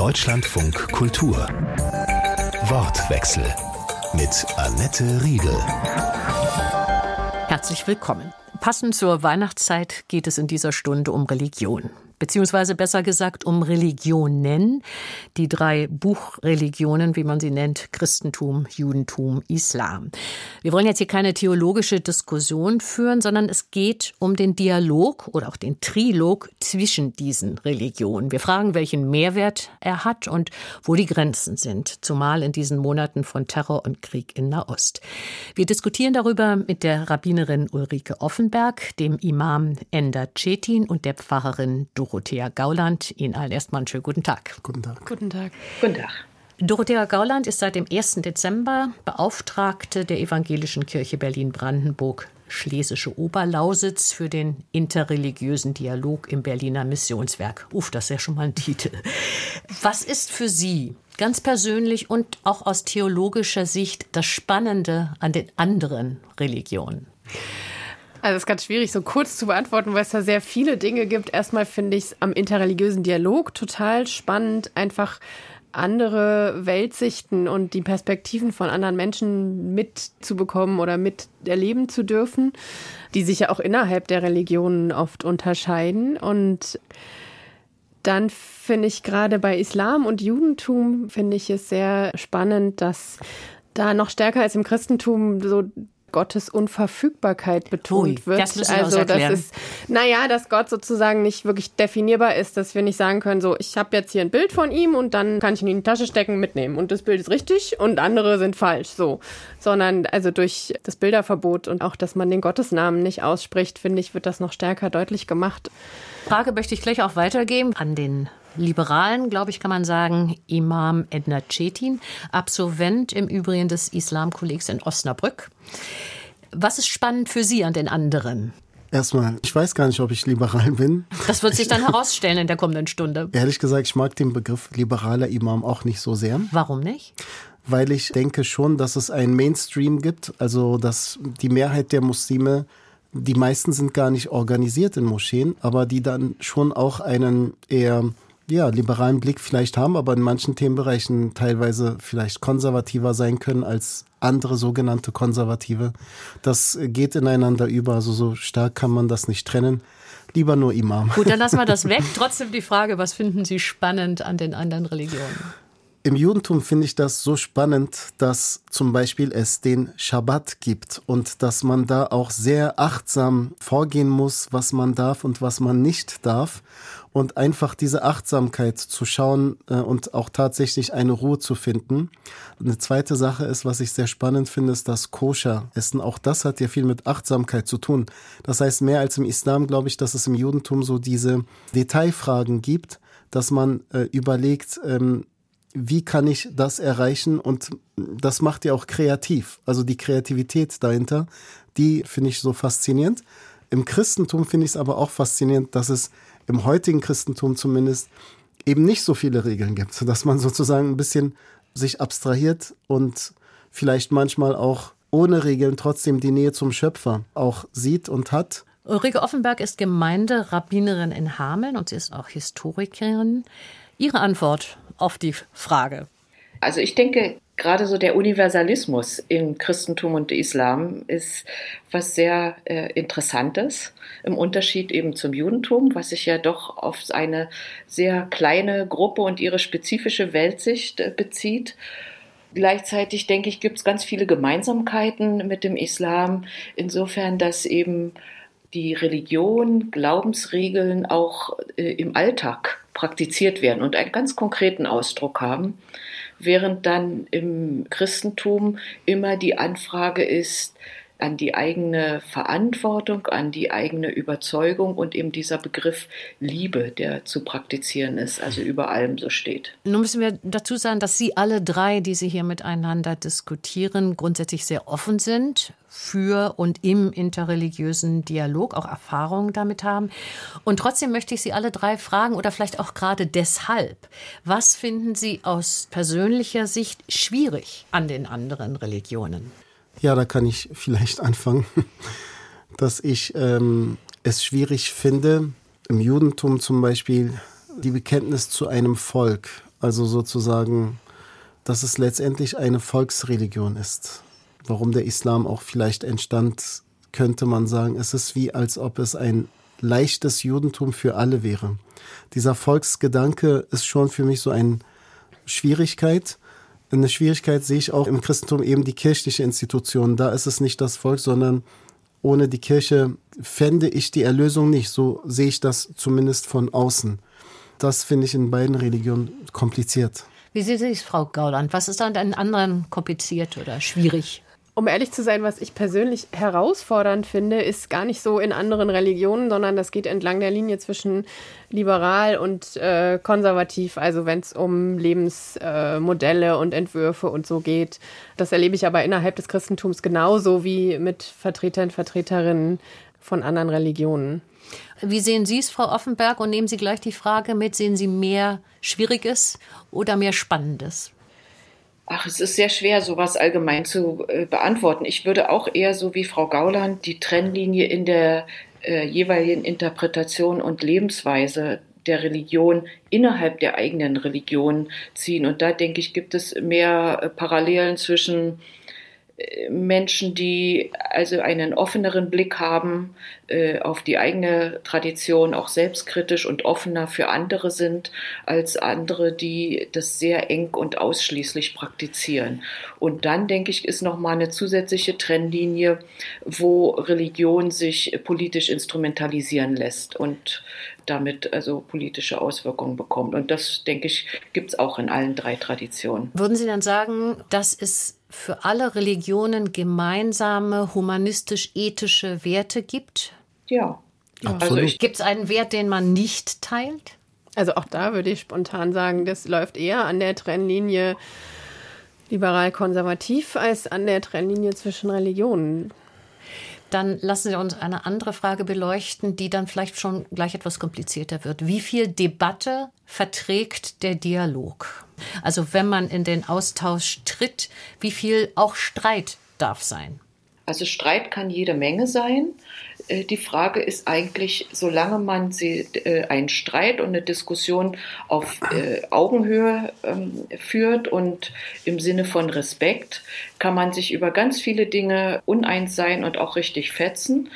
Deutschlandfunk Kultur. Wortwechsel mit Annette Riedel. Herzlich willkommen. Passend zur Weihnachtszeit geht es in dieser Stunde um Religion beziehungsweise besser gesagt um Religionen, die drei Buchreligionen, wie man sie nennt, Christentum, Judentum, Islam. Wir wollen jetzt hier keine theologische Diskussion führen, sondern es geht um den Dialog oder auch den Trilog zwischen diesen Religionen. Wir fragen, welchen Mehrwert er hat und wo die Grenzen sind, zumal in diesen Monaten von Terror und Krieg in Nahost. Wir diskutieren darüber mit der Rabbinerin Ulrike Offenberg, dem Imam Ender Cetin und der Pfarrerin Dorothea Dorothea Gauland. Ihnen allen erstmal einen schönen guten Tag. Guten Tag. Guten Tag. Guten Tag. Dorothea Gauland ist seit dem 1. Dezember Beauftragte der Evangelischen Kirche Berlin-Brandenburg Schlesische Oberlausitz für den interreligiösen Dialog im Berliner Missionswerk. Uff, das ist ja schon mal ein Titel. Was ist für Sie ganz persönlich und auch aus theologischer Sicht das Spannende an den anderen Religionen? Also es ist ganz schwierig, so kurz zu beantworten, weil es da sehr viele Dinge gibt. Erstmal finde ich es am interreligiösen Dialog total spannend, einfach andere Weltsichten und die Perspektiven von anderen Menschen mitzubekommen oder miterleben zu dürfen, die sich ja auch innerhalb der Religionen oft unterscheiden. Und dann finde ich gerade bei Islam und Judentum finde ich es sehr spannend, dass da noch stärker als im Christentum so Gottes Unverfügbarkeit betont Ui, wird. Das also das ist, naja, dass Gott sozusagen nicht wirklich definierbar ist, dass wir nicht sagen können, so ich habe jetzt hier ein Bild von ihm und dann kann ich ihn in die Tasche stecken, mitnehmen und das Bild ist richtig und andere sind falsch, so, sondern also durch das Bilderverbot und auch, dass man den Gottesnamen nicht ausspricht, finde ich, wird das noch stärker deutlich gemacht. Frage möchte ich gleich auch weitergeben an den Liberalen, glaube ich, kann man sagen, Imam Edna Cetin, Absolvent im Übrigen des Islamkollegs in Osnabrück. Was ist spannend für Sie an den anderen? Erstmal, ich weiß gar nicht, ob ich liberal bin. Das wird sich dann herausstellen in der kommenden Stunde. Ehrlich gesagt, ich mag den Begriff liberaler Imam auch nicht so sehr. Warum nicht? Weil ich denke schon, dass es einen Mainstream gibt, also dass die Mehrheit der Muslime die meisten sind gar nicht organisiert in Moscheen, aber die dann schon auch einen eher ja, liberalen Blick vielleicht haben, aber in manchen Themenbereichen teilweise vielleicht konservativer sein können als andere sogenannte Konservative. Das geht ineinander über, also so stark kann man das nicht trennen. Lieber nur Imam. Gut, dann lassen wir das weg. Trotzdem die Frage, was finden Sie spannend an den anderen Religionen? Im Judentum finde ich das so spannend, dass zum Beispiel es den Schabbat gibt und dass man da auch sehr achtsam vorgehen muss, was man darf und was man nicht darf und einfach diese Achtsamkeit zu schauen äh, und auch tatsächlich eine Ruhe zu finden. Eine zweite Sache ist, was ich sehr spannend finde, ist das Koscher-Essen. Auch das hat ja viel mit Achtsamkeit zu tun. Das heißt, mehr als im Islam glaube ich, dass es im Judentum so diese Detailfragen gibt, dass man äh, überlegt, ähm, wie kann ich das erreichen? Und das macht ja auch kreativ. Also die Kreativität dahinter, die finde ich so faszinierend. Im Christentum finde ich es aber auch faszinierend, dass es im heutigen Christentum zumindest eben nicht so viele Regeln gibt, dass man sozusagen ein bisschen sich abstrahiert und vielleicht manchmal auch ohne Regeln trotzdem die Nähe zum Schöpfer auch sieht und hat. Ulrike Offenberg ist Gemeinderabbinerin in Hameln und sie ist auch Historikerin. Ihre Antwort auf die Frage. Also ich denke, gerade so der Universalismus im Christentum und Islam ist was sehr äh, Interessantes. Im Unterschied eben zum Judentum, was sich ja doch auf eine sehr kleine Gruppe und ihre spezifische Weltsicht äh, bezieht. Gleichzeitig denke ich, gibt es ganz viele Gemeinsamkeiten mit dem Islam, insofern, dass eben die Religion, Glaubensregeln auch äh, im Alltag praktiziert werden und einen ganz konkreten Ausdruck haben während dann im Christentum immer die Anfrage ist, an die eigene Verantwortung, an die eigene Überzeugung und eben dieser Begriff Liebe, der zu praktizieren ist, also über allem so steht. Nun müssen wir dazu sagen, dass Sie alle drei, die Sie hier miteinander diskutieren, grundsätzlich sehr offen sind für und im interreligiösen Dialog, auch Erfahrungen damit haben. Und trotzdem möchte ich Sie alle drei fragen oder vielleicht auch gerade deshalb, was finden Sie aus persönlicher Sicht schwierig an den anderen Religionen? Ja, da kann ich vielleicht anfangen, dass ich ähm, es schwierig finde, im Judentum zum Beispiel die Bekenntnis zu einem Volk Also sozusagen, dass es letztendlich eine Volksreligion ist. Warum der Islam auch vielleicht entstand, könnte man sagen, es ist wie als ob es ein leichtes Judentum für alle wäre. Dieser Volksgedanke ist schon für mich so eine Schwierigkeit. Eine Schwierigkeit sehe ich auch im Christentum eben die kirchliche Institution. Da ist es nicht das Volk, sondern ohne die Kirche fände ich die Erlösung nicht. So sehe ich das zumindest von außen. Das finde ich in beiden Religionen kompliziert. Wie sieht es, Frau Gauland? Was ist da in anderen kompliziert oder schwierig? Um ehrlich zu sein, was ich persönlich herausfordernd finde, ist gar nicht so in anderen Religionen, sondern das geht entlang der Linie zwischen liberal und äh, konservativ. Also wenn es um Lebensmodelle äh, und Entwürfe und so geht. Das erlebe ich aber innerhalb des Christentums genauso wie mit Vertretern, Vertreterinnen von anderen Religionen. Wie sehen Sie es, Frau Offenberg? Und nehmen Sie gleich die Frage mit, sehen Sie mehr Schwieriges oder mehr Spannendes? Ach, es ist sehr schwer, sowas allgemein zu äh, beantworten. Ich würde auch eher so wie Frau Gauland die Trennlinie in der äh, jeweiligen Interpretation und Lebensweise der Religion innerhalb der eigenen Religion ziehen. Und da denke ich, gibt es mehr äh, Parallelen zwischen Menschen, die also einen offeneren Blick haben äh, auf die eigene Tradition, auch selbstkritisch und offener für andere sind, als andere, die das sehr eng und ausschließlich praktizieren. Und dann, denke ich, ist nochmal eine zusätzliche Trennlinie, wo Religion sich politisch instrumentalisieren lässt und damit also politische Auswirkungen bekommt. Und das, denke ich, gibt es auch in allen drei Traditionen. Würden Sie dann sagen, das ist für alle Religionen gemeinsame humanistisch-ethische Werte gibt? Ja. ja. Also gibt es einen Wert, den man nicht teilt? Also auch da würde ich spontan sagen, das läuft eher an der Trennlinie liberal-konservativ als an der Trennlinie zwischen Religionen. Dann lassen Sie uns eine andere Frage beleuchten, die dann vielleicht schon gleich etwas komplizierter wird. Wie viel Debatte verträgt der Dialog? Also wenn man in den Austausch tritt, wie viel auch Streit darf sein? Also Streit kann jede Menge sein. Äh, die Frage ist eigentlich, solange man äh, einen Streit und eine Diskussion auf äh, Augenhöhe ähm, führt und im Sinne von Respekt, kann man sich über ganz viele Dinge uneins sein und auch richtig fetzen.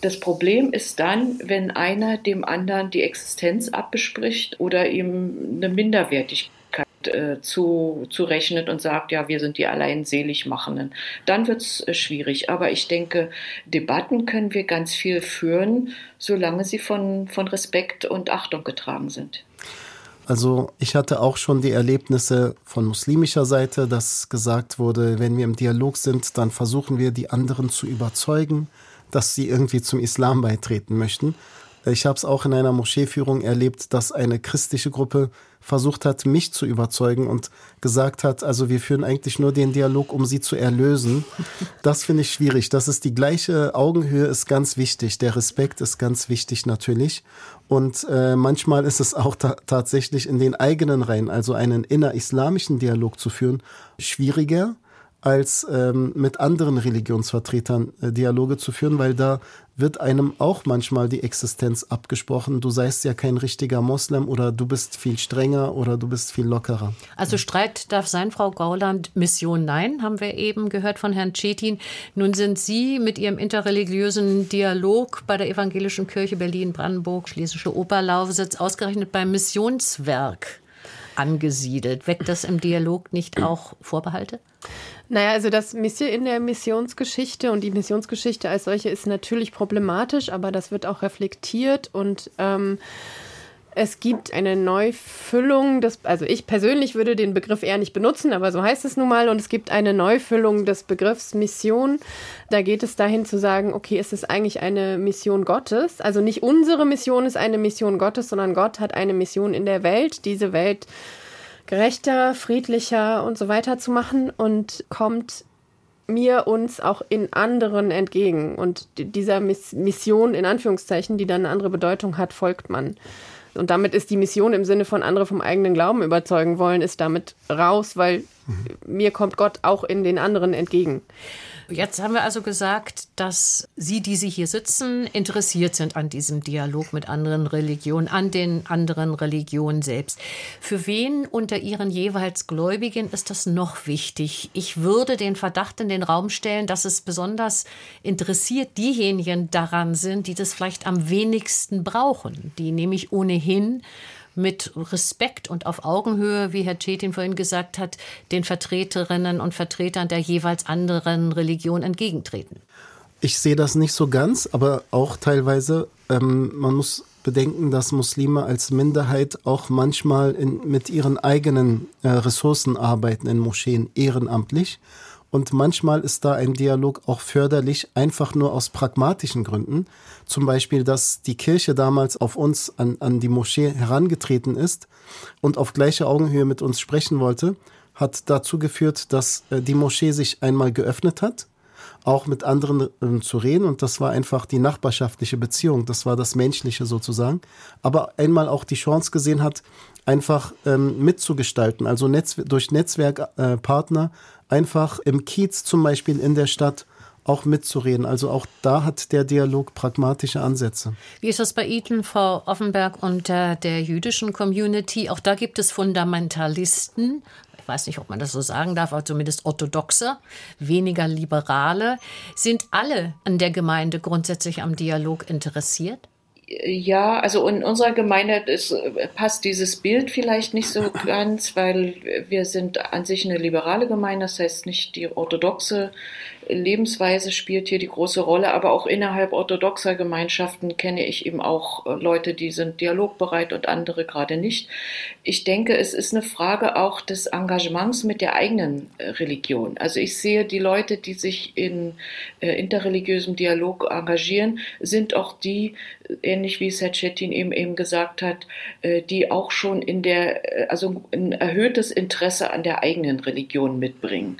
Das Problem ist dann, wenn einer dem anderen die Existenz abbespricht oder ihm eine Minderwertigkeit äh, zu, zu rechnet und sagt, ja, wir sind die allein Seligmachenden, dann wird es äh, schwierig. Aber ich denke, Debatten können wir ganz viel führen, solange sie von, von Respekt und Achtung getragen sind. Also ich hatte auch schon die Erlebnisse von muslimischer Seite, dass gesagt wurde, wenn wir im Dialog sind, dann versuchen wir die anderen zu überzeugen, dass sie irgendwie zum Islam beitreten möchten. Ich habe es auch in einer Moscheeführung erlebt, dass eine christliche Gruppe versucht hat, mich zu überzeugen und gesagt hat, also wir führen eigentlich nur den Dialog, um sie zu erlösen. Das finde ich schwierig. Das ist die gleiche Augenhöhe, ist ganz wichtig. Der Respekt ist ganz wichtig natürlich. Und äh, manchmal ist es auch ta tatsächlich in den eigenen Reihen, also einen innerislamischen Dialog zu führen, schwieriger als ähm, mit anderen Religionsvertretern äh, Dialoge zu führen, weil da wird einem auch manchmal die Existenz abgesprochen. Du seist ja kein richtiger Moslem oder du bist viel strenger oder du bist viel lockerer. Also Streit darf sein, Frau Gauland. Mission nein, haben wir eben gehört von Herrn Cetin. Nun sind Sie mit Ihrem interreligiösen Dialog bei der Evangelischen Kirche Berlin-Brandenburg, Schlesische Oberlausitz ausgerechnet beim Missionswerk angesiedelt. Weckt das im Dialog nicht auch Vorbehalte? Naja, also das Mission in der Missionsgeschichte und die Missionsgeschichte als solche ist natürlich problematisch, aber das wird auch reflektiert und ähm, es gibt eine Neufüllung des, also ich persönlich würde den Begriff eher nicht benutzen, aber so heißt es nun mal. Und es gibt eine Neufüllung des Begriffs Mission. Da geht es dahin zu sagen, okay, ist es eigentlich eine Mission Gottes? Also nicht unsere Mission ist eine Mission Gottes, sondern Gott hat eine Mission in der Welt, diese Welt gerechter, friedlicher und so weiter zu machen und kommt mir uns auch in anderen entgegen. Und dieser Mission in Anführungszeichen, die dann eine andere Bedeutung hat, folgt man. Und damit ist die Mission im Sinne von andere vom eigenen Glauben überzeugen wollen, ist damit raus, weil mhm. mir kommt Gott auch in den anderen entgegen. Jetzt haben wir also gesagt, dass Sie, die Sie hier sitzen, interessiert sind an diesem Dialog mit anderen Religionen, an den anderen Religionen selbst. Für wen unter Ihren jeweils Gläubigen ist das noch wichtig? Ich würde den Verdacht in den Raum stellen, dass es besonders interessiert diejenigen daran sind, die das vielleicht am wenigsten brauchen, die nämlich ohnehin mit Respekt und auf Augenhöhe, wie Herr Cetin vorhin gesagt hat, den Vertreterinnen und Vertretern der jeweils anderen Religion entgegentreten. Ich sehe das nicht so ganz, aber auch teilweise, ähm, man muss bedenken, dass Muslime als Minderheit auch manchmal in, mit ihren eigenen äh, Ressourcen arbeiten in Moscheen ehrenamtlich. Und manchmal ist da ein Dialog auch förderlich, einfach nur aus pragmatischen Gründen. Zum Beispiel, dass die Kirche damals auf uns, an, an die Moschee herangetreten ist und auf gleicher Augenhöhe mit uns sprechen wollte, hat dazu geführt, dass äh, die Moschee sich einmal geöffnet hat, auch mit anderen äh, zu reden. Und das war einfach die nachbarschaftliche Beziehung, das war das Menschliche sozusagen. Aber einmal auch die Chance gesehen hat, einfach ähm, mitzugestalten, also Netz durch Netzwerkpartner äh, einfach im Kiez zum Beispiel in der Stadt auch mitzureden. Also auch da hat der Dialog pragmatische Ansätze. Wie ist das bei Ihnen, Frau Offenberg, unter der jüdischen Community? Auch da gibt es Fundamentalisten. Ich weiß nicht, ob man das so sagen darf, aber zumindest orthodoxe, weniger liberale. Sind alle an der Gemeinde grundsätzlich am Dialog interessiert? Ja, also in unserer Gemeinde ist, passt dieses Bild vielleicht nicht so ganz, weil wir sind an sich eine liberale Gemeinde, das heißt nicht die orthodoxe Lebensweise spielt hier die große Rolle, aber auch innerhalb orthodoxer Gemeinschaften kenne ich eben auch äh, Leute, die sind dialogbereit und andere gerade nicht. Ich denke, es ist eine Frage auch des Engagements mit der eigenen äh, Religion. Also ich sehe, die Leute, die sich in äh, interreligiösem Dialog engagieren, sind auch die, ähnlich wie Setchetin eben eben gesagt hat, die auch schon in der, also ein erhöhtes Interesse an der eigenen Religion mitbringen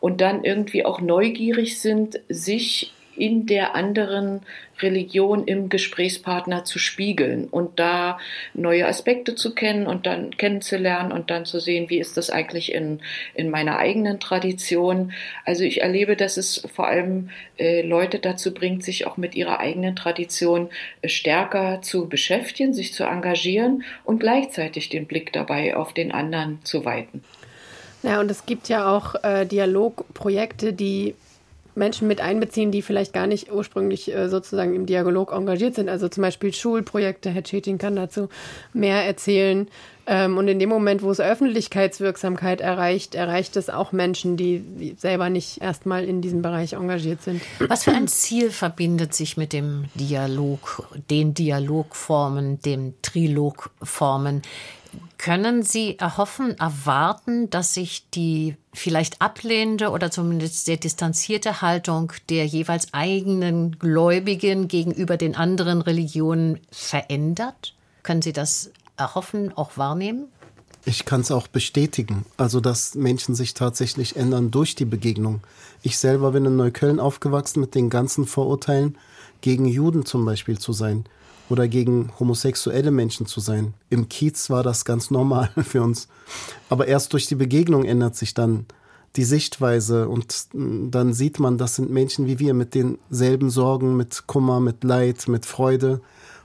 und dann irgendwie auch neugierig sind, sich in der anderen Religion im Gesprächspartner zu spiegeln und da neue Aspekte zu kennen und dann kennenzulernen und dann zu sehen, wie ist das eigentlich in, in meiner eigenen Tradition. Also ich erlebe, dass es vor allem äh, Leute dazu bringt, sich auch mit ihrer eigenen Tradition äh, stärker zu beschäftigen, sich zu engagieren und gleichzeitig den Blick dabei auf den anderen zu weiten. Ja, und es gibt ja auch äh, Dialogprojekte, die Menschen mit einbeziehen, die vielleicht gar nicht ursprünglich äh, sozusagen im Dialog engagiert sind. Also zum Beispiel Schulprojekte. Herr Chetin kann dazu mehr erzählen. Ähm, und in dem Moment, wo es Öffentlichkeitswirksamkeit erreicht, erreicht es auch Menschen, die selber nicht erstmal in diesem Bereich engagiert sind. Was für ein Ziel verbindet sich mit dem Dialog, den Dialogformen, den Trilogformen? Können Sie erhoffen, erwarten, dass sich die vielleicht ablehnende oder zumindest sehr distanzierte Haltung der jeweils eigenen Gläubigen gegenüber den anderen Religionen verändert? Können Sie das erhoffen, auch wahrnehmen? Ich kann es auch bestätigen, also dass Menschen sich tatsächlich ändern durch die Begegnung. Ich selber bin in Neukölln aufgewachsen mit den ganzen Vorurteilen gegen Juden zum Beispiel zu sein oder gegen homosexuelle Menschen zu sein. Im Kiez war das ganz normal für uns. Aber erst durch die Begegnung ändert sich dann die Sichtweise und mm, dann sieht man, das sind Menschen wie wir mit denselben Sorgen, mit Kummer, mit Leid, mit Freude.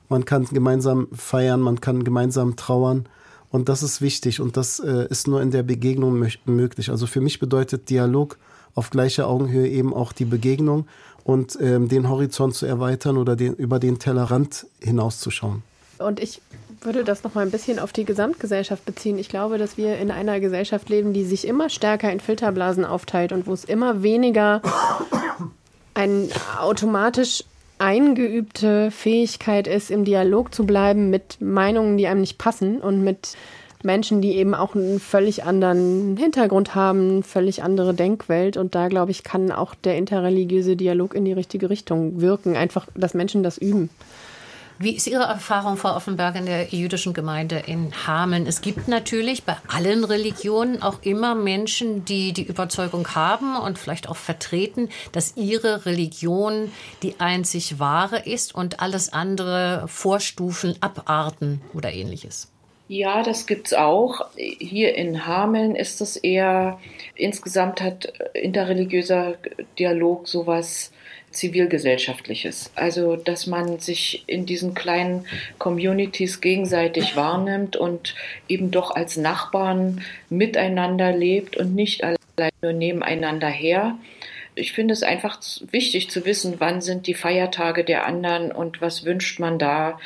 Man kann gemeinsam feiern, man kann gemeinsam trauern. Und das ist wichtig und das äh, ist nur in der Begegnung möglich. Also für mich bedeutet Dialog auf gleicher Augenhöhe eben auch die Begegnung und ähm, den Horizont zu erweitern oder den, über den Tellerrand hinauszuschauen. Und ich würde das noch mal ein bisschen auf die Gesamtgesellschaft beziehen. Ich glaube, dass wir in einer Gesellschaft leben, die sich immer stärker in Filterblasen aufteilt und wo es immer weniger ein automatisch eingeübte Fähigkeit ist, im Dialog zu bleiben mit Meinungen, die einem nicht passen und mit Menschen, die eben auch einen völlig anderen Hintergrund haben, völlig andere Denkwelt. Und da, glaube ich, kann auch der interreligiöse Dialog in die richtige Richtung wirken. Einfach, dass Menschen das üben. Wie ist Ihre Erfahrung, Frau Offenberg, in der jüdischen Gemeinde in Hameln? Es gibt natürlich bei allen Religionen auch immer Menschen, die die Überzeugung haben und vielleicht auch vertreten, dass ihre Religion die einzig wahre ist und alles andere Vorstufen, Abarten oder ähnliches. Ja, das gibt es auch. Hier in Hameln ist es eher, insgesamt hat interreligiöser Dialog sowas zivilgesellschaftliches. Also, dass man sich in diesen kleinen Communities gegenseitig wahrnimmt und eben doch als Nachbarn miteinander lebt und nicht allein nur nebeneinander her. Ich finde es einfach wichtig zu wissen, wann sind die Feiertage der anderen und was wünscht man da.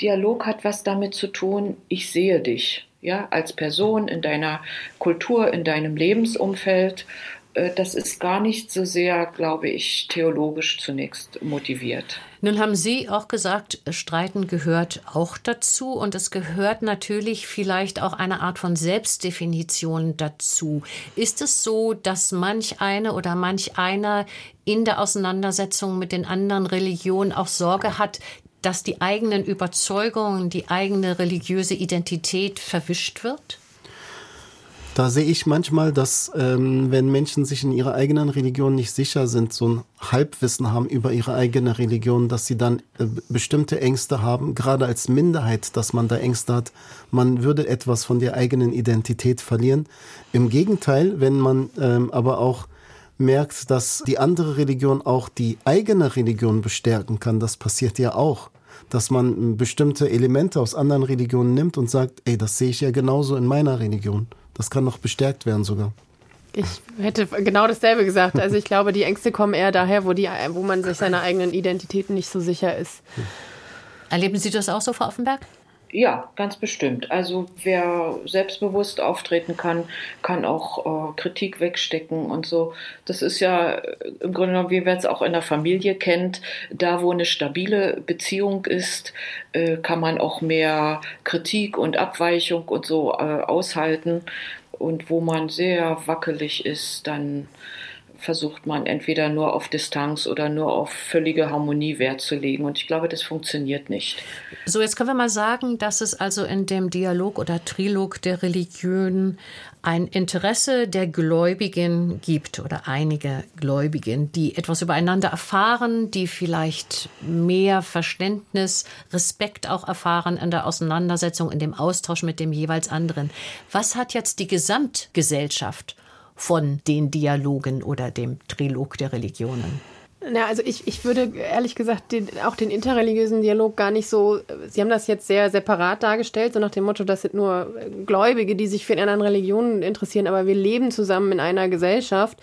Dialog hat was damit zu tun, ich sehe dich, ja, als Person in deiner Kultur, in deinem Lebensumfeld. Äh, das ist gar nicht so sehr, glaube ich, theologisch zunächst motiviert. Nun haben Sie auch gesagt, Streiten gehört auch dazu und es gehört natürlich vielleicht auch eine Art von Selbstdefinition dazu. Ist es so, dass manch eine oder manch einer in der Auseinandersetzung mit den anderen Religionen auch Sorge hat, dass die eigenen Überzeugungen, die eigene religiöse Identität verwischt wird? Da sehe ich manchmal, dass ähm, wenn Menschen sich in ihrer eigenen Religion nicht sicher sind, so ein Halbwissen haben über ihre eigene Religion, dass sie dann äh, bestimmte Ängste haben, gerade als Minderheit, dass man da Ängste hat, man würde etwas von der eigenen Identität verlieren. Im Gegenteil, wenn man ähm, aber auch merkt, dass die andere Religion auch die eigene Religion bestärken kann, das passiert ja auch dass man bestimmte Elemente aus anderen Religionen nimmt und sagt, ey, das sehe ich ja genauso in meiner Religion. Das kann noch bestärkt werden sogar. Ich hätte genau dasselbe gesagt. Also ich glaube, die Ängste kommen eher daher, wo, die, wo man sich seiner eigenen Identität nicht so sicher ist. Erleben Sie das auch so, Frau Offenberg? Ja, ganz bestimmt. Also wer selbstbewusst auftreten kann, kann auch äh, Kritik wegstecken und so. Das ist ja äh, im Grunde genommen, wie man es auch in der Familie kennt, da wo eine stabile Beziehung ist, äh, kann man auch mehr Kritik und Abweichung und so äh, aushalten. Und wo man sehr wackelig ist, dann versucht man entweder nur auf Distanz oder nur auf völlige Harmonie Wert zu legen. Und ich glaube, das funktioniert nicht. So, jetzt können wir mal sagen, dass es also in dem Dialog oder Trilog der Religionen ein Interesse der Gläubigen gibt oder einige Gläubigen, die etwas übereinander erfahren, die vielleicht mehr Verständnis, Respekt auch erfahren in der Auseinandersetzung, in dem Austausch mit dem jeweils anderen. Was hat jetzt die Gesamtgesellschaft von den Dialogen oder dem Trilog der Religionen? Na, also ich, ich würde ehrlich gesagt den, auch den interreligiösen Dialog gar nicht so, Sie haben das jetzt sehr separat dargestellt, so nach dem Motto, das sind nur Gläubige, die sich für die anderen Religionen interessieren, aber wir leben zusammen in einer Gesellschaft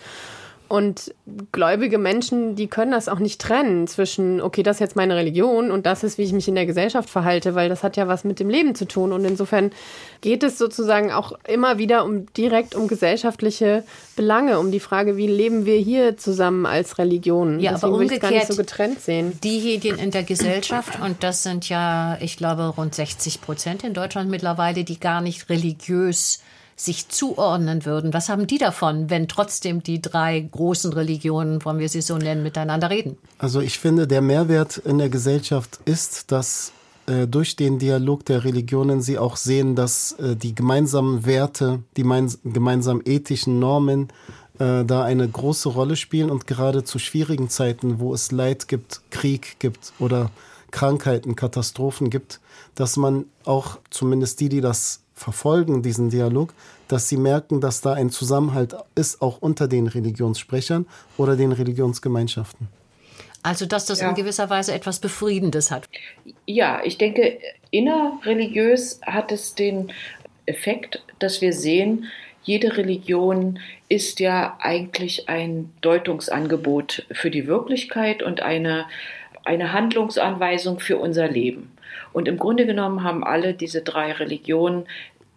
und gläubige Menschen, die können das auch nicht trennen zwischen, okay, das ist jetzt meine Religion und das ist, wie ich mich in der Gesellschaft verhalte, weil das hat ja was mit dem Leben zu tun. Und insofern geht es sozusagen auch immer wieder um direkt um gesellschaftliche Belange, um die Frage, wie leben wir hier zusammen als Religion. Ja, Deswegen aber umgekehrt, gar nicht so getrennt sehen. Diejenigen in der Gesellschaft, und das sind ja, ich glaube, rund 60 Prozent in Deutschland mittlerweile, die gar nicht religiös sich zuordnen würden. Was haben die davon, wenn trotzdem die drei großen Religionen, wollen wir sie so nennen, miteinander reden? Also ich finde, der Mehrwert in der Gesellschaft ist, dass äh, durch den Dialog der Religionen sie auch sehen, dass äh, die gemeinsamen Werte, die gemeinsamen ethischen Normen äh, da eine große Rolle spielen und gerade zu schwierigen Zeiten, wo es Leid gibt, Krieg gibt oder Krankheiten, Katastrophen gibt, dass man auch zumindest die, die das verfolgen, diesen Dialog, dass sie merken, dass da ein Zusammenhalt ist, auch unter den Religionssprechern oder den Religionsgemeinschaften. Also, dass das ja. in gewisser Weise etwas Befriedendes hat. Ja, ich denke, innerreligiös hat es den Effekt, dass wir sehen, jede Religion ist ja eigentlich ein Deutungsangebot für die Wirklichkeit und eine, eine Handlungsanweisung für unser Leben. Und im Grunde genommen haben alle diese drei Religionen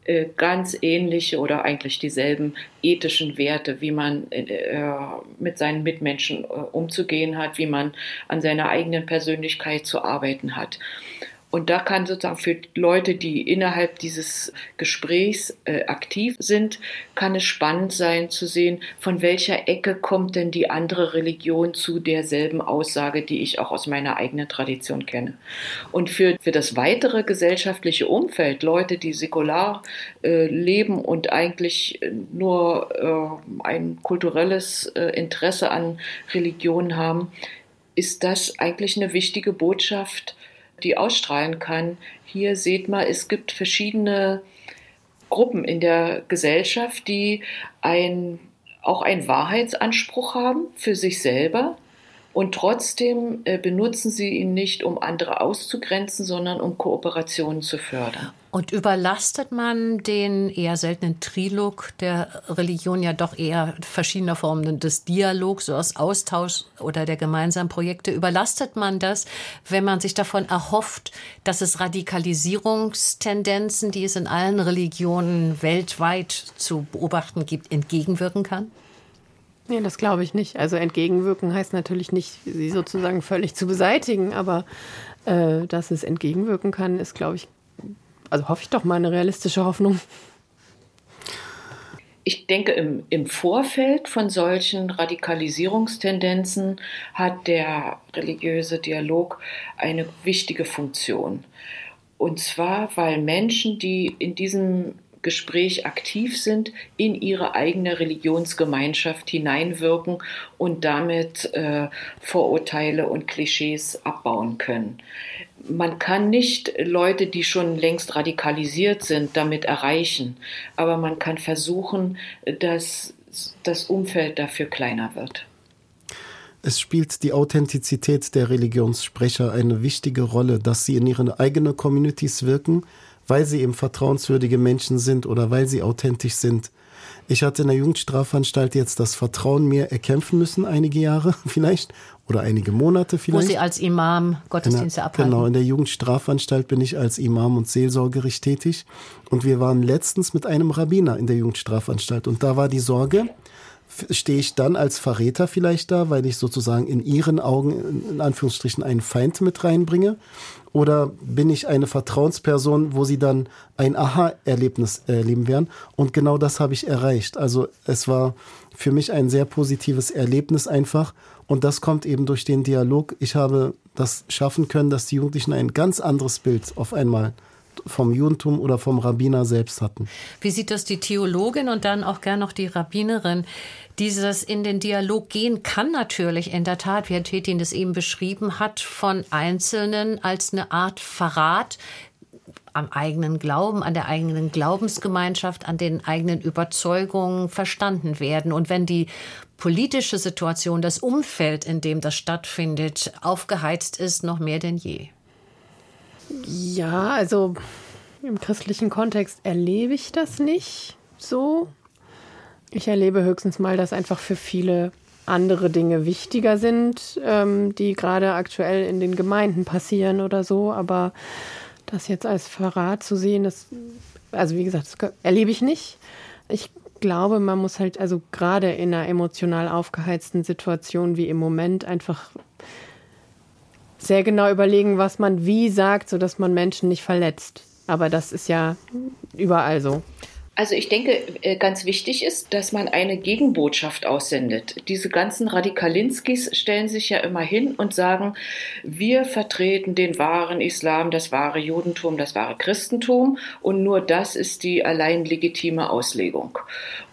äh, ganz ähnliche oder eigentlich dieselben ethischen Werte, wie man äh, mit seinen Mitmenschen äh, umzugehen hat, wie man an seiner eigenen Persönlichkeit zu arbeiten hat. Und da kann sozusagen für Leute, die innerhalb dieses Gesprächs äh, aktiv sind, kann es spannend sein zu sehen, von welcher Ecke kommt denn die andere Religion zu derselben Aussage, die ich auch aus meiner eigenen Tradition kenne. Und für, für das weitere gesellschaftliche Umfeld, Leute, die säkular äh, leben und eigentlich nur äh, ein kulturelles äh, Interesse an Religion haben, ist das eigentlich eine wichtige Botschaft, die ausstrahlen kann. Hier seht mal, es gibt verschiedene Gruppen in der Gesellschaft, die ein, auch einen Wahrheitsanspruch haben für sich selber und trotzdem äh, benutzen sie ihn nicht, um andere auszugrenzen, sondern um Kooperationen zu fördern. Und überlastet man den eher seltenen Trilog der Religion ja doch eher verschiedener Formen des Dialogs, so aus Austausch oder der gemeinsamen Projekte, überlastet man das, wenn man sich davon erhofft, dass es Radikalisierungstendenzen, die es in allen Religionen weltweit zu beobachten gibt, entgegenwirken kann? Nee, das glaube ich nicht. Also entgegenwirken heißt natürlich nicht, sie sozusagen völlig zu beseitigen, aber äh, dass es entgegenwirken kann, ist, glaube ich, also hoffe ich doch mal eine realistische Hoffnung. Ich denke, im, im Vorfeld von solchen Radikalisierungstendenzen hat der religiöse Dialog eine wichtige Funktion. Und zwar, weil Menschen, die in diesem Gespräch aktiv sind, in ihre eigene Religionsgemeinschaft hineinwirken und damit äh, Vorurteile und Klischees abbauen können. Man kann nicht Leute, die schon längst radikalisiert sind, damit erreichen, aber man kann versuchen, dass das Umfeld dafür kleiner wird. Es spielt die Authentizität der Religionssprecher eine wichtige Rolle, dass sie in ihre eigenen Communities wirken, weil sie eben vertrauenswürdige Menschen sind oder weil sie authentisch sind. Ich hatte in der Jugendstrafanstalt jetzt das Vertrauen mir erkämpfen müssen, einige Jahre vielleicht oder einige Monate vielleicht. Wo Sie als Imam Gottesdienste der, abhalten. Genau, in der Jugendstrafanstalt bin ich als Imam und Seelsorgerich tätig. Und wir waren letztens mit einem Rabbiner in der Jugendstrafanstalt. Und da war die Sorge, stehe ich dann als Verräter vielleicht da, weil ich sozusagen in ihren Augen in Anführungsstrichen einen Feind mit reinbringe? Oder bin ich eine Vertrauensperson, wo sie dann ein Aha-Erlebnis erleben werden? Und genau das habe ich erreicht. Also es war für mich ein sehr positives Erlebnis einfach. Und das kommt eben durch den Dialog. Ich habe das schaffen können, dass die Jugendlichen ein ganz anderes Bild auf einmal vom Judentum oder vom Rabbiner selbst hatten. Wie sieht das die Theologin und dann auch gern noch die Rabbinerin? Dieses in den Dialog gehen kann natürlich in der Tat, wie Herr Tetin das eben beschrieben hat, von Einzelnen als eine Art Verrat am eigenen Glauben, an der eigenen Glaubensgemeinschaft, an den eigenen Überzeugungen verstanden werden. Und wenn die politische Situation, das Umfeld, in dem das stattfindet, aufgeheizt ist, noch mehr denn je. Ja, also im christlichen Kontext erlebe ich das nicht so. Ich erlebe höchstens mal, dass einfach für viele andere Dinge wichtiger sind, ähm, die gerade aktuell in den Gemeinden passieren oder so. Aber das jetzt als Verrat zu sehen, das, also wie gesagt, das erlebe ich nicht. Ich glaube, man muss halt, also gerade in einer emotional aufgeheizten Situation wie im Moment, einfach sehr genau überlegen, was man wie sagt, sodass man Menschen nicht verletzt. Aber das ist ja überall so. Also ich denke, äh, ganz wichtig ist, dass man eine Gegenbotschaft aussendet. Diese ganzen Radikalinskis stellen sich ja immer hin und sagen, wir vertreten den wahren Islam, das wahre Judentum, das wahre Christentum und nur das ist die allein legitime Auslegung.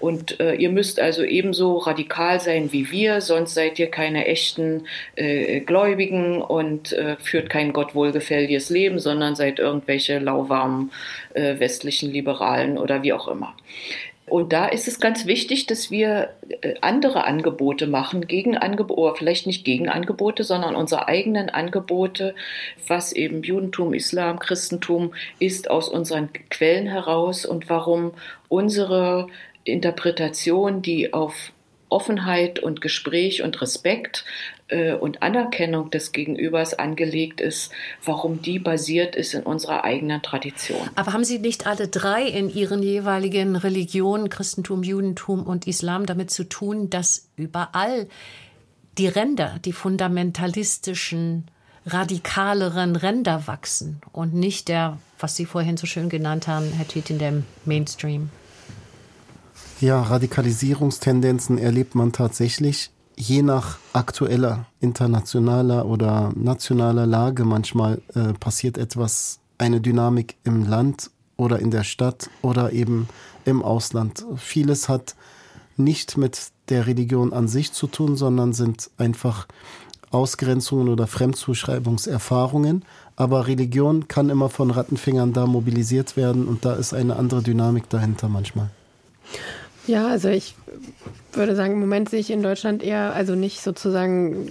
Und äh, ihr müsst also ebenso radikal sein wie wir, sonst seid ihr keine echten äh, Gläubigen und äh, führt kein Gott wohlgefälliges Leben, sondern seid irgendwelche lauwarmen äh, westlichen Liberalen oder wie auch immer. Und da ist es ganz wichtig, dass wir äh, andere Angebote machen, Gegenangebote, oder vielleicht nicht Gegenangebote, sondern unsere eigenen Angebote, was eben Judentum, Islam, Christentum ist aus unseren Quellen heraus und warum unsere Interpretation, die auf Offenheit und Gespräch und Respekt äh, und Anerkennung des Gegenübers angelegt ist, warum die basiert ist in unserer eigenen Tradition. Aber haben Sie nicht alle drei in Ihren jeweiligen Religionen, Christentum, Judentum und Islam, damit zu tun, dass überall die Ränder, die fundamentalistischen, radikaleren Ränder wachsen und nicht der, was Sie vorhin so schön genannt haben, Herr Tiet, in dem Mainstream? Ja, Radikalisierungstendenzen erlebt man tatsächlich je nach aktueller internationaler oder nationaler Lage. Manchmal äh, passiert etwas, eine Dynamik im Land oder in der Stadt oder eben im Ausland. Vieles hat nicht mit der Religion an sich zu tun, sondern sind einfach Ausgrenzungen oder Fremdzuschreibungserfahrungen. Aber Religion kann immer von Rattenfingern da mobilisiert werden und da ist eine andere Dynamik dahinter manchmal. Ja, also ich würde sagen, im Moment sehe ich in Deutschland eher, also nicht sozusagen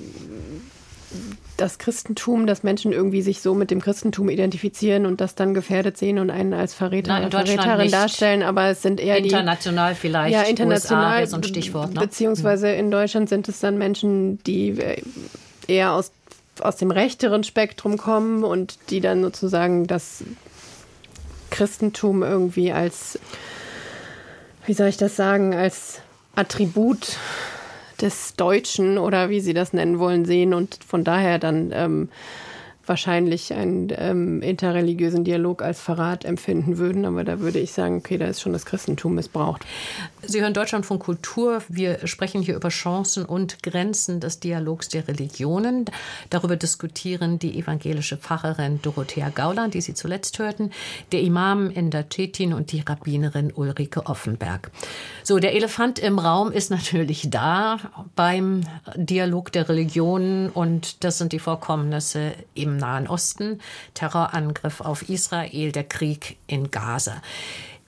das Christentum, dass Menschen irgendwie sich so mit dem Christentum identifizieren und das dann gefährdet sehen und einen als Verräter Nein, oder Verräterin nicht. darstellen, aber es sind eher international die, vielleicht ja international USA so ein Stichwort, ne? beziehungsweise in Deutschland sind es dann Menschen, die äh, eher aus aus dem rechteren Spektrum kommen und die dann sozusagen das Christentum irgendwie als wie soll ich das sagen als Attribut des Deutschen oder wie Sie das nennen wollen, sehen und von daher dann ähm, wahrscheinlich einen ähm, interreligiösen Dialog als Verrat empfinden würden. Aber da würde ich sagen, okay, da ist schon das Christentum missbraucht. Sie hören Deutschland von Kultur. Wir sprechen hier über Chancen und Grenzen des Dialogs der Religionen. Darüber diskutieren die evangelische Pfarrerin Dorothea Gauland, die Sie zuletzt hörten, der Imam Ender Cetin und die Rabbinerin Ulrike Offenberg. So, der Elefant im Raum ist natürlich da beim Dialog der Religionen und das sind die Vorkommnisse im Nahen Osten, Terrorangriff auf Israel, der Krieg in Gaza.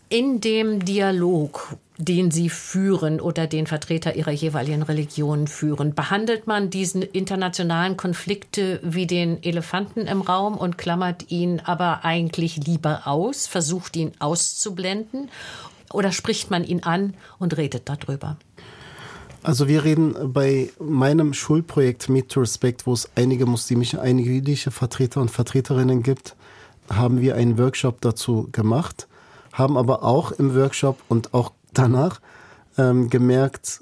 In dem Dialog, den Sie führen oder den Vertreter Ihrer jeweiligen Religion führen, behandelt man diesen internationalen Konflikte wie den Elefanten im Raum und klammert ihn aber eigentlich lieber aus, versucht ihn auszublenden oder spricht man ihn an und redet darüber? Also wir reden bei meinem Schulprojekt Meet to Respect, wo es einige muslimische, einige jüdische Vertreter und Vertreterinnen gibt, haben wir einen Workshop dazu gemacht, haben aber auch im Workshop und auch danach ähm, gemerkt,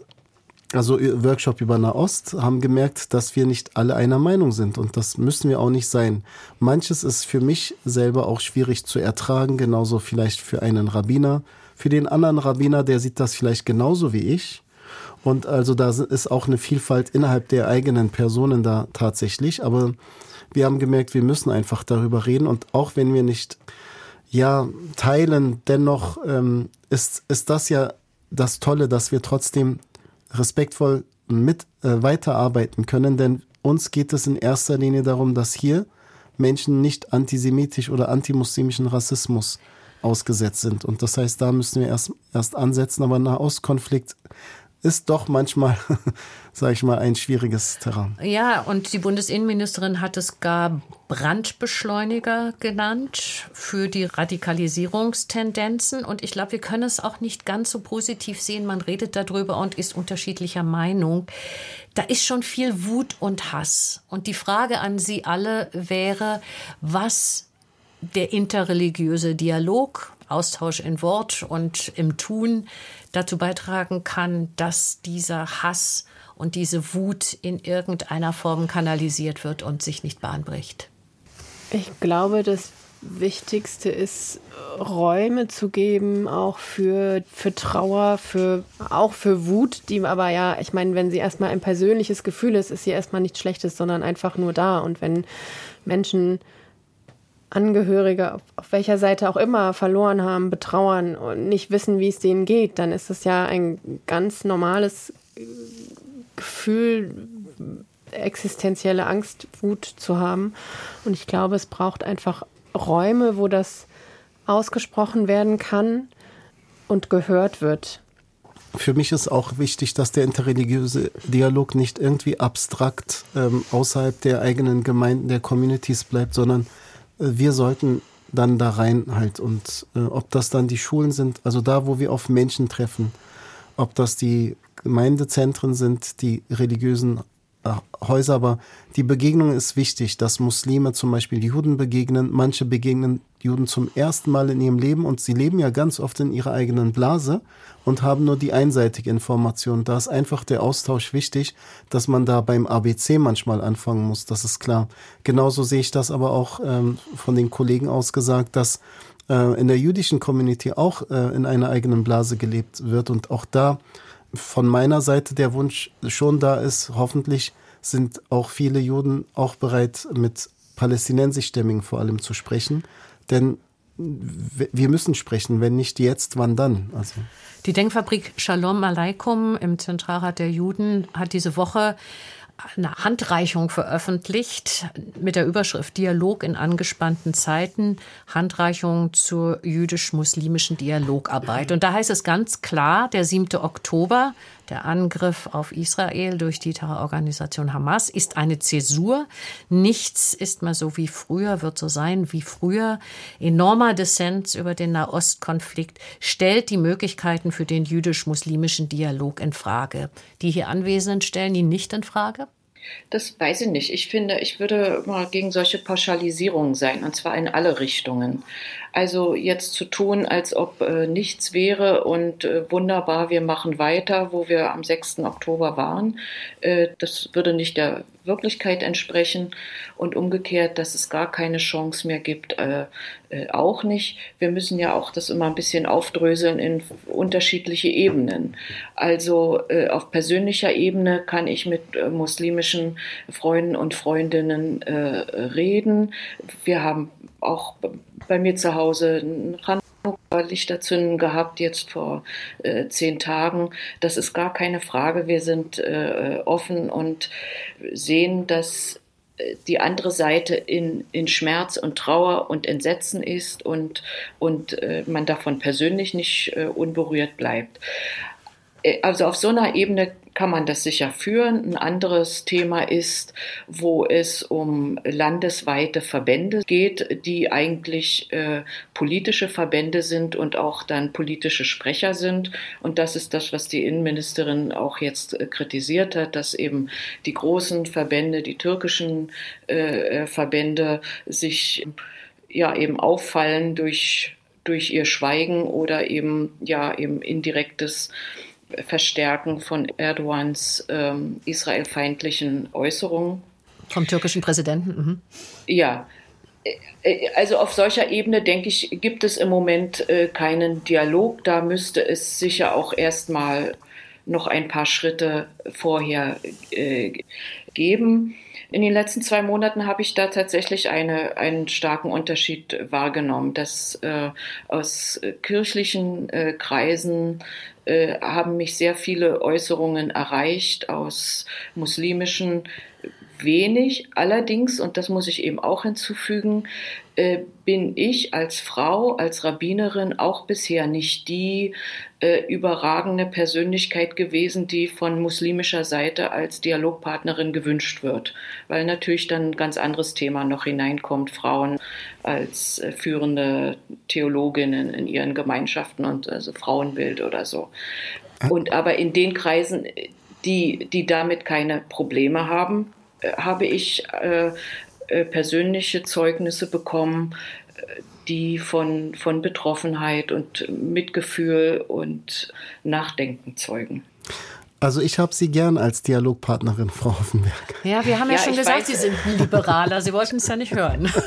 also Workshop über Nahost, haben gemerkt, dass wir nicht alle einer Meinung sind und das müssen wir auch nicht sein. Manches ist für mich selber auch schwierig zu ertragen, genauso vielleicht für einen Rabbiner. Für den anderen Rabbiner, der sieht das vielleicht genauso wie ich und also da ist auch eine Vielfalt innerhalb der eigenen Personen da tatsächlich. Aber wir haben gemerkt, wir müssen einfach darüber reden. Und auch wenn wir nicht ja teilen, dennoch ähm, ist, ist das ja das Tolle, dass wir trotzdem respektvoll mit äh, weiterarbeiten können. Denn uns geht es in erster Linie darum, dass hier Menschen nicht antisemitisch oder antimuslimischen Rassismus ausgesetzt sind. Und das heißt, da müssen wir erst, erst ansetzen. Aber Nahostkonflikt ist doch manchmal, sage ich mal, ein schwieriges Terrain. Ja, und die Bundesinnenministerin hat es gar Brandbeschleuniger genannt für die Radikalisierungstendenzen. Und ich glaube, wir können es auch nicht ganz so positiv sehen. Man redet darüber und ist unterschiedlicher Meinung. Da ist schon viel Wut und Hass. Und die Frage an Sie alle wäre, was der interreligiöse Dialog, Austausch in Wort und im Tun dazu beitragen kann, dass dieser Hass und diese Wut in irgendeiner Form kanalisiert wird und sich nicht bahnbricht? Ich glaube, das Wichtigste ist, Räume zu geben, auch für, für Trauer, für, auch für Wut, die aber ja, ich meine, wenn sie erstmal ein persönliches Gefühl ist, ist sie erstmal nichts Schlechtes, sondern einfach nur da. Und wenn Menschen Angehörige, auf, auf, welcher Seite auch immer, verloren haben, betrauern und nicht wissen, wie es denen geht, dann ist es ja ein ganz normales Gefühl, existenzielle Angst, Wut zu haben. Und ich glaube, es braucht einfach Räume, wo das ausgesprochen werden kann und gehört wird. Für mich ist auch wichtig, dass der interreligiöse Dialog nicht irgendwie abstrakt ähm, außerhalb der eigenen Gemeinden, der Communities bleibt, sondern wir sollten dann da rein halt und äh, ob das dann die Schulen sind, also da, wo wir auf Menschen treffen, ob das die Gemeindezentren sind, die religiösen Häuser, aber die Begegnung ist wichtig, dass Muslime zum Beispiel Juden begegnen, manche begegnen Juden zum ersten Mal in ihrem Leben und sie leben ja ganz oft in ihrer eigenen Blase und haben nur die einseitige Information. Da ist einfach der Austausch wichtig, dass man da beim ABC manchmal anfangen muss, das ist klar. Genauso sehe ich das aber auch ähm, von den Kollegen aus gesagt, dass äh, in der jüdischen Community auch äh, in einer eigenen Blase gelebt wird und auch da von meiner Seite der Wunsch schon da ist, hoffentlich sind auch viele Juden auch bereit, mit palästinensischstämmigen vor allem zu sprechen. Denn wir müssen sprechen, wenn nicht jetzt, wann dann? Also. Die Denkfabrik Shalom Aleikum im Zentralrat der Juden hat diese Woche eine Handreichung veröffentlicht mit der Überschrift Dialog in angespannten Zeiten, Handreichung zur jüdisch-muslimischen Dialogarbeit. Und da heißt es ganz klar, der 7. Oktober, der Angriff auf Israel durch die Terrororganisation Hamas, ist eine Zäsur. Nichts ist mehr so wie früher, wird so sein wie früher. Enormer Dissens über den Nahostkonflikt stellt die Möglichkeiten für den jüdisch-muslimischen Dialog in Frage. Die hier Anwesenden stellen ihn nicht in Frage? Das weiß ich nicht. Ich finde, ich würde mal gegen solche Pauschalisierungen sein, und zwar in alle Richtungen. Also jetzt zu tun, als ob äh, nichts wäre und äh, wunderbar, wir machen weiter, wo wir am 6. Oktober waren, äh, das würde nicht der Wirklichkeit entsprechen. Und umgekehrt, dass es gar keine Chance mehr gibt, äh, äh, auch nicht. Wir müssen ja auch das immer ein bisschen aufdröseln in unterschiedliche Ebenen. Also äh, auf persönlicher Ebene kann ich mit muslimischen Freunden und Freundinnen reden. Wir haben auch bei mir zu Hause ein Lichterzünden gehabt, jetzt vor äh, zehn Tagen. Das ist gar keine Frage. Wir sind äh, offen und sehen, dass äh, die andere Seite in, in Schmerz und Trauer und Entsetzen ist und, und äh, man davon persönlich nicht äh, unberührt bleibt. Äh, also auf so einer Ebene kann man das sicher führen. Ein anderes Thema ist, wo es um landesweite Verbände geht, die eigentlich äh, politische Verbände sind und auch dann politische Sprecher sind. Und das ist das, was die Innenministerin auch jetzt äh, kritisiert hat, dass eben die großen Verbände, die türkischen äh, Verbände sich ja eben auffallen durch durch ihr Schweigen oder eben ja eben indirektes Verstärken von Erdogans ähm, israelfeindlichen Äußerungen. Vom türkischen Präsidenten? Mhm. Ja. Äh, also auf solcher Ebene, denke ich, gibt es im Moment äh, keinen Dialog. Da müsste es sicher auch erstmal noch ein paar Schritte vorher äh, geben. In den letzten zwei Monaten habe ich da tatsächlich eine, einen starken Unterschied wahrgenommen, dass äh, aus kirchlichen äh, Kreisen äh, haben mich sehr viele Äußerungen erreicht aus muslimischen wenig. Allerdings, und das muss ich eben auch hinzufügen, äh, bin ich als Frau, als Rabbinerin auch bisher nicht die äh, überragende Persönlichkeit gewesen, die von muslimischer Seite als Dialogpartnerin gewünscht wird, weil natürlich dann ein ganz anderes Thema noch hineinkommt, Frauen als äh, führende Theologinnen in ihren Gemeinschaften und also Frauenbild oder so. Und aber in den Kreisen, die, die damit keine Probleme haben, äh, habe ich äh, äh, persönliche Zeugnisse bekommen, die von, von Betroffenheit und Mitgefühl und Nachdenken zeugen. Also ich habe Sie gern als Dialogpartnerin, Frau Offenberg. Ja, wir haben ja, ja schon gesagt, weiß, Sie sind ein Liberaler. Sie wollten es ja nicht hören.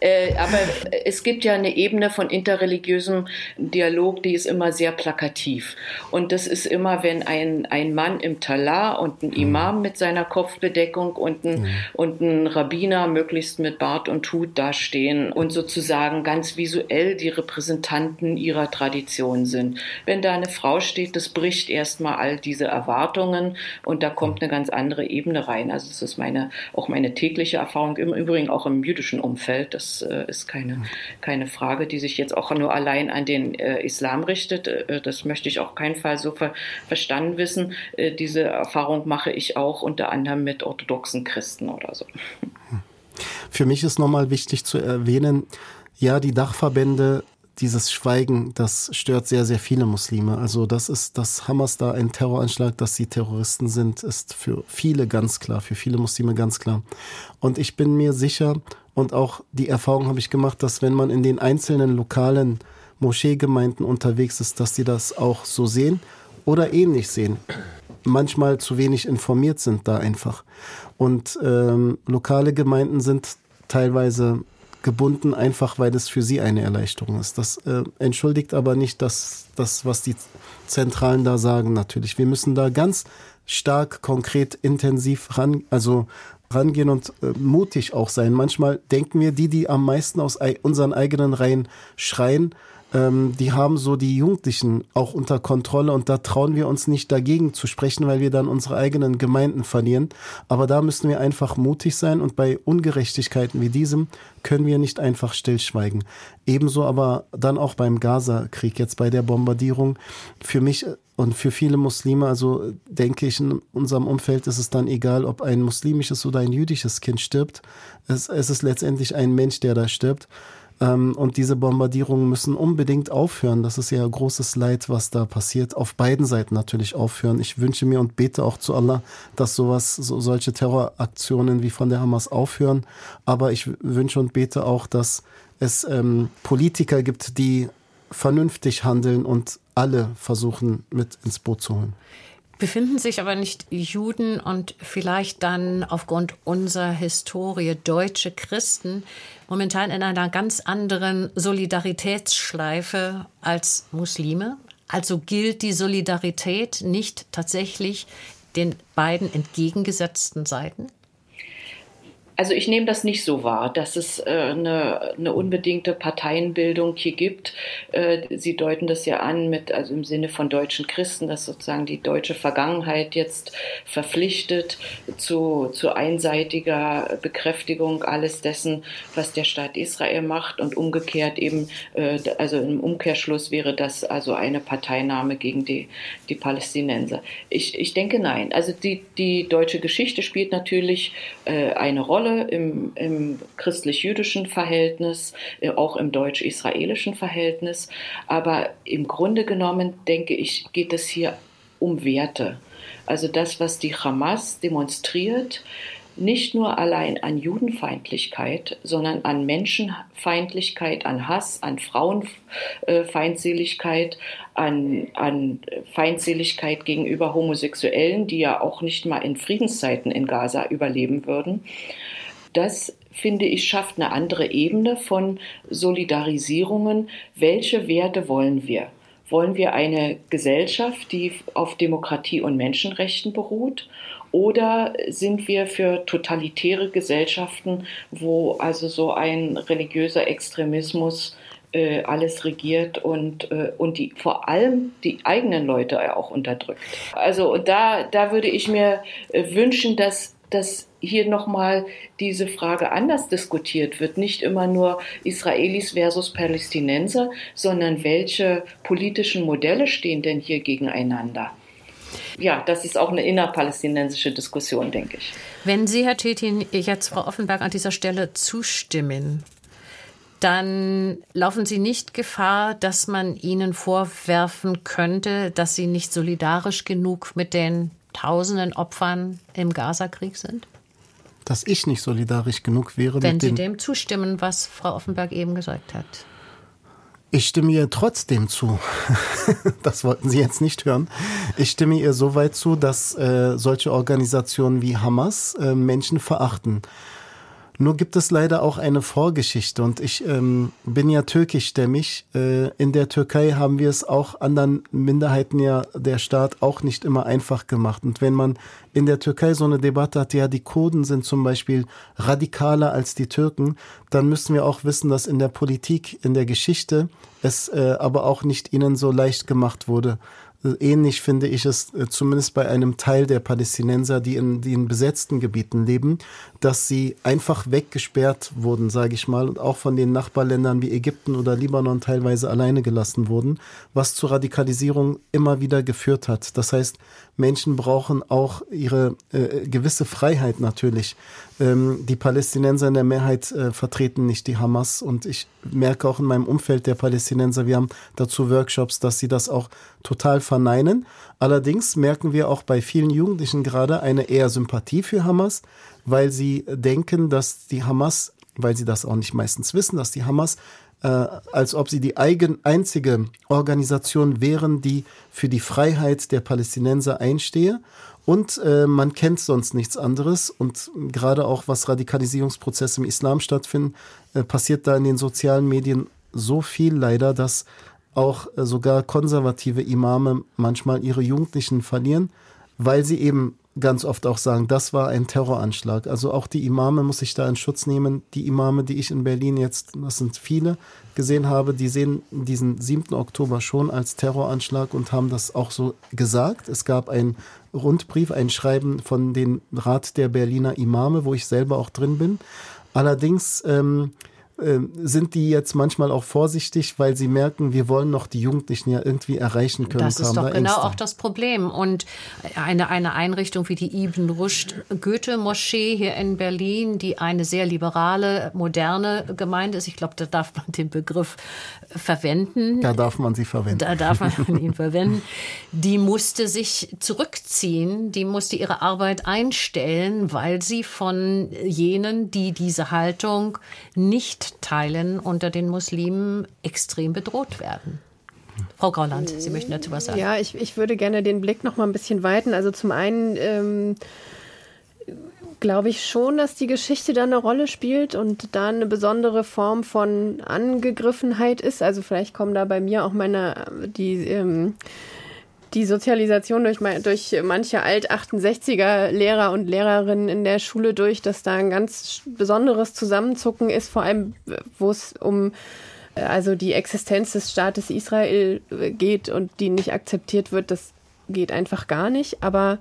Äh, aber es gibt ja eine Ebene von interreligiösem Dialog, die ist immer sehr plakativ. Und das ist immer, wenn ein, ein Mann im Talar und ein Imam mhm. mit seiner Kopfbedeckung und ein, mhm. und ein Rabbiner möglichst mit Bart und Hut dastehen und sozusagen ganz visuell die Repräsentanten ihrer Tradition sind. Wenn da eine Frau steht, das bricht erstmal all diese Erwartungen. Erwartungen und da kommt eine ganz andere Ebene rein. Also es ist meine, auch meine tägliche Erfahrung, im Übrigen auch im jüdischen Umfeld. Das äh, ist keine, keine Frage, die sich jetzt auch nur allein an den äh, Islam richtet. Äh, das möchte ich auch keinen Fall so ver verstanden wissen. Diese Erfahrung mache ich auch unter anderem mit orthodoxen Christen oder so. Für mich ist nochmal wichtig zu erwähnen, ja, die Dachverbände dieses Schweigen, das stört sehr, sehr viele Muslime. Also das ist, dass Hamas da ein Terroranschlag, dass sie Terroristen sind, ist für viele ganz klar, für viele Muslime ganz klar. Und ich bin mir sicher, und auch die Erfahrung habe ich gemacht, dass wenn man in den einzelnen lokalen Moscheegemeinden unterwegs ist, dass sie das auch so sehen oder ähnlich sehen. Manchmal zu wenig informiert sind da einfach. Und ähm, lokale Gemeinden sind teilweise gebunden, einfach weil es für sie eine Erleichterung ist. Das äh, entschuldigt aber nicht das, das, was die Zentralen da sagen, natürlich. Wir müssen da ganz stark, konkret, intensiv ran, also rangehen und äh, mutig auch sein. Manchmal denken wir, die, die am meisten aus unseren eigenen Reihen schreien, ähm, die haben so die Jugendlichen auch unter Kontrolle und da trauen wir uns nicht dagegen zu sprechen, weil wir dann unsere eigenen Gemeinden verlieren. Aber da müssen wir einfach mutig sein und bei Ungerechtigkeiten wie diesem können wir nicht einfach stillschweigen. Ebenso aber dann auch beim Gaza-Krieg, jetzt bei der Bombardierung. Für mich und für viele Muslime, also denke ich, in unserem Umfeld ist es dann egal, ob ein muslimisches oder ein jüdisches Kind stirbt. Es, es ist letztendlich ein Mensch, der da stirbt. Ähm, und diese Bombardierungen müssen unbedingt aufhören. Das ist ja großes Leid, was da passiert. Auf beiden Seiten natürlich aufhören. Ich wünsche mir und bete auch zu Allah, dass sowas, so, solche Terroraktionen wie von der Hamas aufhören. Aber ich wünsche und bete auch, dass es ähm, Politiker gibt, die vernünftig handeln und alle versuchen mit ins Boot zu holen befinden sich aber nicht Juden und vielleicht dann aufgrund unserer Historie deutsche Christen momentan in einer ganz anderen Solidaritätsschleife als Muslime? Also gilt die Solidarität nicht tatsächlich den beiden entgegengesetzten Seiten? Also ich nehme das nicht so wahr, dass es äh, eine, eine, unbedingte Parteienbildung hier gibt. Äh, Sie deuten das ja an mit, also im Sinne von deutschen Christen, dass sozusagen die deutsche Vergangenheit jetzt verpflichtet zu, zu einseitiger Bekräftigung alles dessen, was der Staat Israel macht und umgekehrt eben, äh, also im Umkehrschluss wäre das also eine Parteinahme gegen die, die Palästinenser. Ich, ich denke nein. Also die, die deutsche Geschichte spielt natürlich eine Rolle Rolle im, im christlich-jüdischen Verhältnis, äh, auch im deutsch-israelischen Verhältnis. Aber im Grunde genommen, denke ich, geht es hier um Werte. Also das, was die Hamas demonstriert, nicht nur allein an Judenfeindlichkeit, sondern an Menschenfeindlichkeit, an Hass, an Frauenfeindseligkeit, an, an Feindseligkeit gegenüber Homosexuellen, die ja auch nicht mal in Friedenszeiten in Gaza überleben würden. Das finde ich, schafft eine andere Ebene von Solidarisierungen. Welche Werte wollen wir? Wollen wir eine Gesellschaft, die auf Demokratie und Menschenrechten beruht? Oder sind wir für totalitäre Gesellschaften, wo also so ein religiöser Extremismus äh, alles regiert und, äh, und die, vor allem die eigenen Leute auch unterdrückt? Also da, da würde ich mir äh, wünschen, dass dass hier nochmal diese Frage anders diskutiert wird. Nicht immer nur Israelis versus Palästinenser, sondern welche politischen Modelle stehen denn hier gegeneinander? Ja, das ist auch eine innerpalästinensische Diskussion, denke ich. Wenn Sie, Herr Tetin, jetzt Frau Offenberg an dieser Stelle zustimmen, dann laufen Sie nicht Gefahr, dass man Ihnen vorwerfen könnte, dass Sie nicht solidarisch genug mit den tausenden Opfern im Gazakrieg sind? Dass ich nicht solidarisch genug wäre. Wenn Sie dem zustimmen, was Frau Offenberg eben gesagt hat. Ich stimme ihr trotzdem zu. das wollten Sie jetzt nicht hören. Ich stimme ihr so weit zu, dass äh, solche Organisationen wie Hamas äh, Menschen verachten. Nur gibt es leider auch eine Vorgeschichte und ich ähm, bin ja türkischstämmig. Äh, in der Türkei haben wir es auch anderen Minderheiten ja der Staat auch nicht immer einfach gemacht. Und wenn man in der Türkei so eine Debatte hat, ja, die Kurden sind zum Beispiel radikaler als die Türken, dann müssen wir auch wissen, dass in der Politik, in der Geschichte es äh, aber auch nicht ihnen so leicht gemacht wurde. Ähnlich finde ich es äh, zumindest bei einem Teil der Palästinenser, die in den besetzten Gebieten leben, dass sie einfach weggesperrt wurden, sage ich mal, und auch von den Nachbarländern wie Ägypten oder Libanon teilweise alleine gelassen wurden, was zur Radikalisierung immer wieder geführt hat. Das heißt, Menschen brauchen auch ihre äh, gewisse Freiheit natürlich. Ähm, die Palästinenser in der Mehrheit äh, vertreten nicht die Hamas und ich merke auch in meinem Umfeld der Palästinenser, wir haben dazu Workshops, dass sie das auch total verneinen. Allerdings merken wir auch bei vielen Jugendlichen gerade eine eher Sympathie für Hamas, weil sie denken, dass die Hamas, weil sie das auch nicht meistens wissen, dass die Hamas äh, als ob sie die eigen, einzige Organisation wären, die für die Freiheit der Palästinenser einstehe. Und äh, man kennt sonst nichts anderes. Und gerade auch was Radikalisierungsprozesse im Islam stattfinden, äh, passiert da in den sozialen Medien so viel leider, dass auch äh, sogar konservative Imame manchmal ihre Jugendlichen verlieren, weil sie eben ganz oft auch sagen, das war ein Terroranschlag. Also auch die Imame muss ich da in Schutz nehmen. Die Imame, die ich in Berlin jetzt, das sind viele, gesehen habe, die sehen diesen 7. Oktober schon als Terroranschlag und haben das auch so gesagt. Es gab ein Rundbrief, ein Schreiben von den Rat der Berliner Imame, wo ich selber auch drin bin. Allerdings ähm, ähm, sind die jetzt manchmal auch vorsichtig, weil sie merken, wir wollen noch die Jugendlichen ja irgendwie erreichen können. Das ist doch da genau Ängste. auch das Problem. Und eine, eine Einrichtung wie die Ibn Rushd Goethe-Moschee hier in Berlin, die eine sehr liberale, moderne Gemeinde ist, ich glaube, da darf man den Begriff verwenden. Da darf man sie verwenden. Da darf man ihn verwenden. Die musste sich zurückziehen, die musste ihre Arbeit einstellen, weil sie von jenen, die diese Haltung nicht teilen, unter den Muslimen extrem bedroht werden. Frau Grauland, Sie möchten dazu was sagen? Ja, ich, ich würde gerne den Blick noch mal ein bisschen weiten. Also zum einen ähm, glaube ich schon, dass die Geschichte da eine Rolle spielt und da eine besondere Form von Angegriffenheit ist. Also vielleicht kommen da bei mir auch meine die ähm, die Sozialisation durch, durch manche Alt-68er Lehrer und Lehrerinnen in der Schule durch, dass da ein ganz besonderes Zusammenzucken ist, vor allem wo es um äh, also die Existenz des Staates Israel äh, geht und die nicht akzeptiert wird, das geht einfach gar nicht. Aber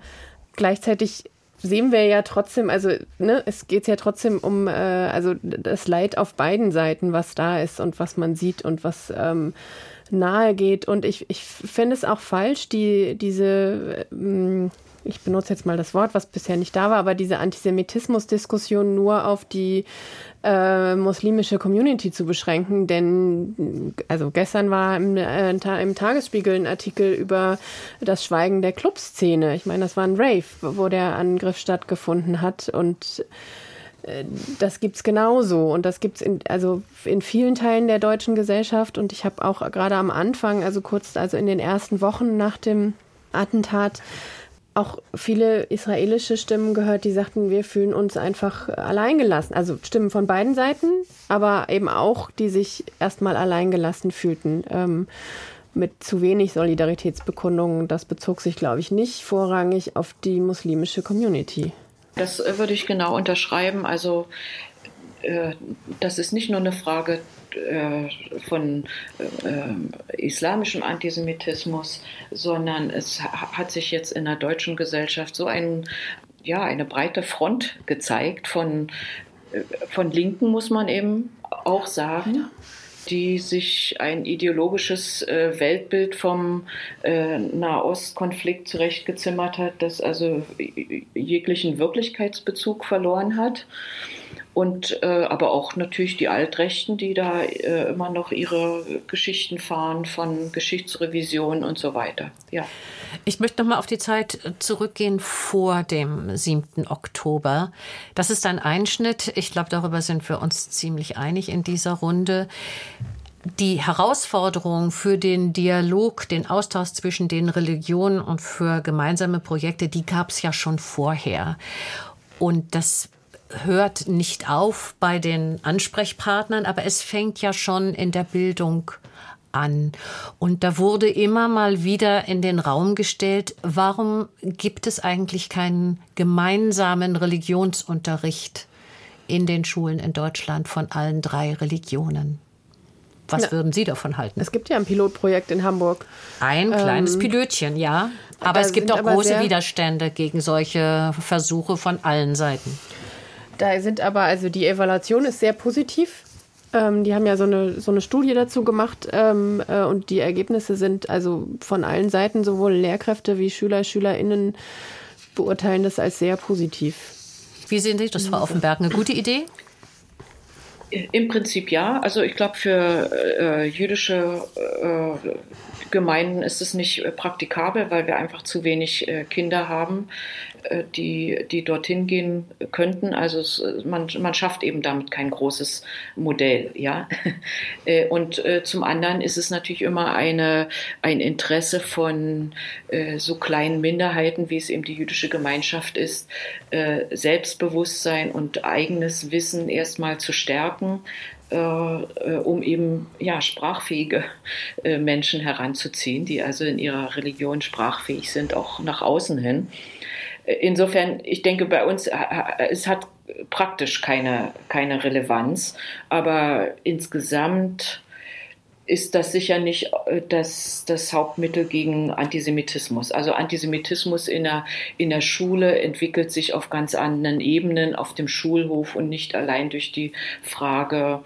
gleichzeitig sehen wir ja trotzdem, also ne, es geht ja trotzdem um äh, also das Leid auf beiden Seiten, was da ist und was man sieht und was ähm, nahe geht. Und ich, ich finde es auch falsch, die, diese, ähm, ich benutze jetzt mal das Wort, was bisher nicht da war, aber diese Antisemitismus-Diskussion nur auf die äh, muslimische Community zu beschränken. Denn also gestern war im, äh, im Tagesspiegel ein Artikel über das Schweigen der Clubszene. Ich meine, das war ein Rave, wo der Angriff stattgefunden hat und äh, das gibt es genauso und das gibt es in, also in vielen Teilen der deutschen Gesellschaft und ich habe auch gerade am Anfang, also kurz, also in den ersten Wochen nach dem Attentat, auch viele israelische Stimmen gehört, die sagten, wir fühlen uns einfach alleingelassen. Also Stimmen von beiden Seiten, aber eben auch, die sich erstmal alleingelassen fühlten. Ähm, mit zu wenig Solidaritätsbekundungen. Das bezog sich, glaube ich, nicht vorrangig auf die muslimische Community. Das äh, würde ich genau unterschreiben. Also äh, das ist nicht nur eine Frage äh, von islamischem Antisemitismus, sondern es hat sich jetzt in der deutschen Gesellschaft so ein, ja, eine breite Front gezeigt von, von Linken, muss man eben auch sagen. Die sich ein ideologisches äh, Weltbild vom äh, Nahostkonflikt zurechtgezimmert hat, das also jeglichen Wirklichkeitsbezug verloren hat und äh, aber auch natürlich die Altrechten, die da äh, immer noch ihre Geschichten fahren von Geschichtsrevision und so weiter. Ja. Ich möchte noch mal auf die Zeit zurückgehen vor dem 7. Oktober. Das ist ein Einschnitt. Ich glaube, darüber sind wir uns ziemlich einig in dieser Runde die Herausforderung für den Dialog, den Austausch zwischen den Religionen und für gemeinsame Projekte, die gab es ja schon vorher. Und das hört nicht auf bei den Ansprechpartnern, aber es fängt ja schon in der Bildung an. Und da wurde immer mal wieder in den Raum gestellt, warum gibt es eigentlich keinen gemeinsamen Religionsunterricht in den Schulen in Deutschland von allen drei Religionen? Was ja. würden Sie davon halten? Es gibt ja ein Pilotprojekt in Hamburg. Ein kleines ähm, Pilötchen, ja. Aber es gibt auch große Widerstände gegen solche Versuche von allen Seiten. Da sind aber, also die Evaluation ist sehr positiv. Ähm, die haben ja so eine, so eine Studie dazu gemacht ähm, äh, und die Ergebnisse sind also von allen Seiten, sowohl Lehrkräfte wie Schüler, SchülerInnen, beurteilen das als sehr positiv. Wie sehen Sie das, Frau Offenberg? Eine gute Idee? Im Prinzip ja. Also ich glaube, für äh, jüdische äh, Gemeinden ist es nicht äh, praktikabel, weil wir einfach zu wenig äh, Kinder haben, äh, die, die dorthin gehen könnten. Also es, man, man schafft eben damit kein großes Modell. Ja? Und zum anderen ist es natürlich immer eine, ein Interesse von so kleinen Minderheiten, wie es eben die jüdische Gemeinschaft ist, Selbstbewusstsein und eigenes Wissen erstmal zu stärken äh, äh, um eben ja, sprachfähige äh, Menschen heranzuziehen, die also in ihrer Religion sprachfähig sind, auch nach außen hin. insofern, ich denke, bei uns, es hat praktisch keine, keine Relevanz, aber insgesamt ist das sicher nicht äh, das, das Hauptmittel gegen Antisemitismus. Also Antisemitismus in der, in der Schule entwickelt sich auf ganz anderen Ebenen, auf dem Schulhof und nicht allein durch die Frage,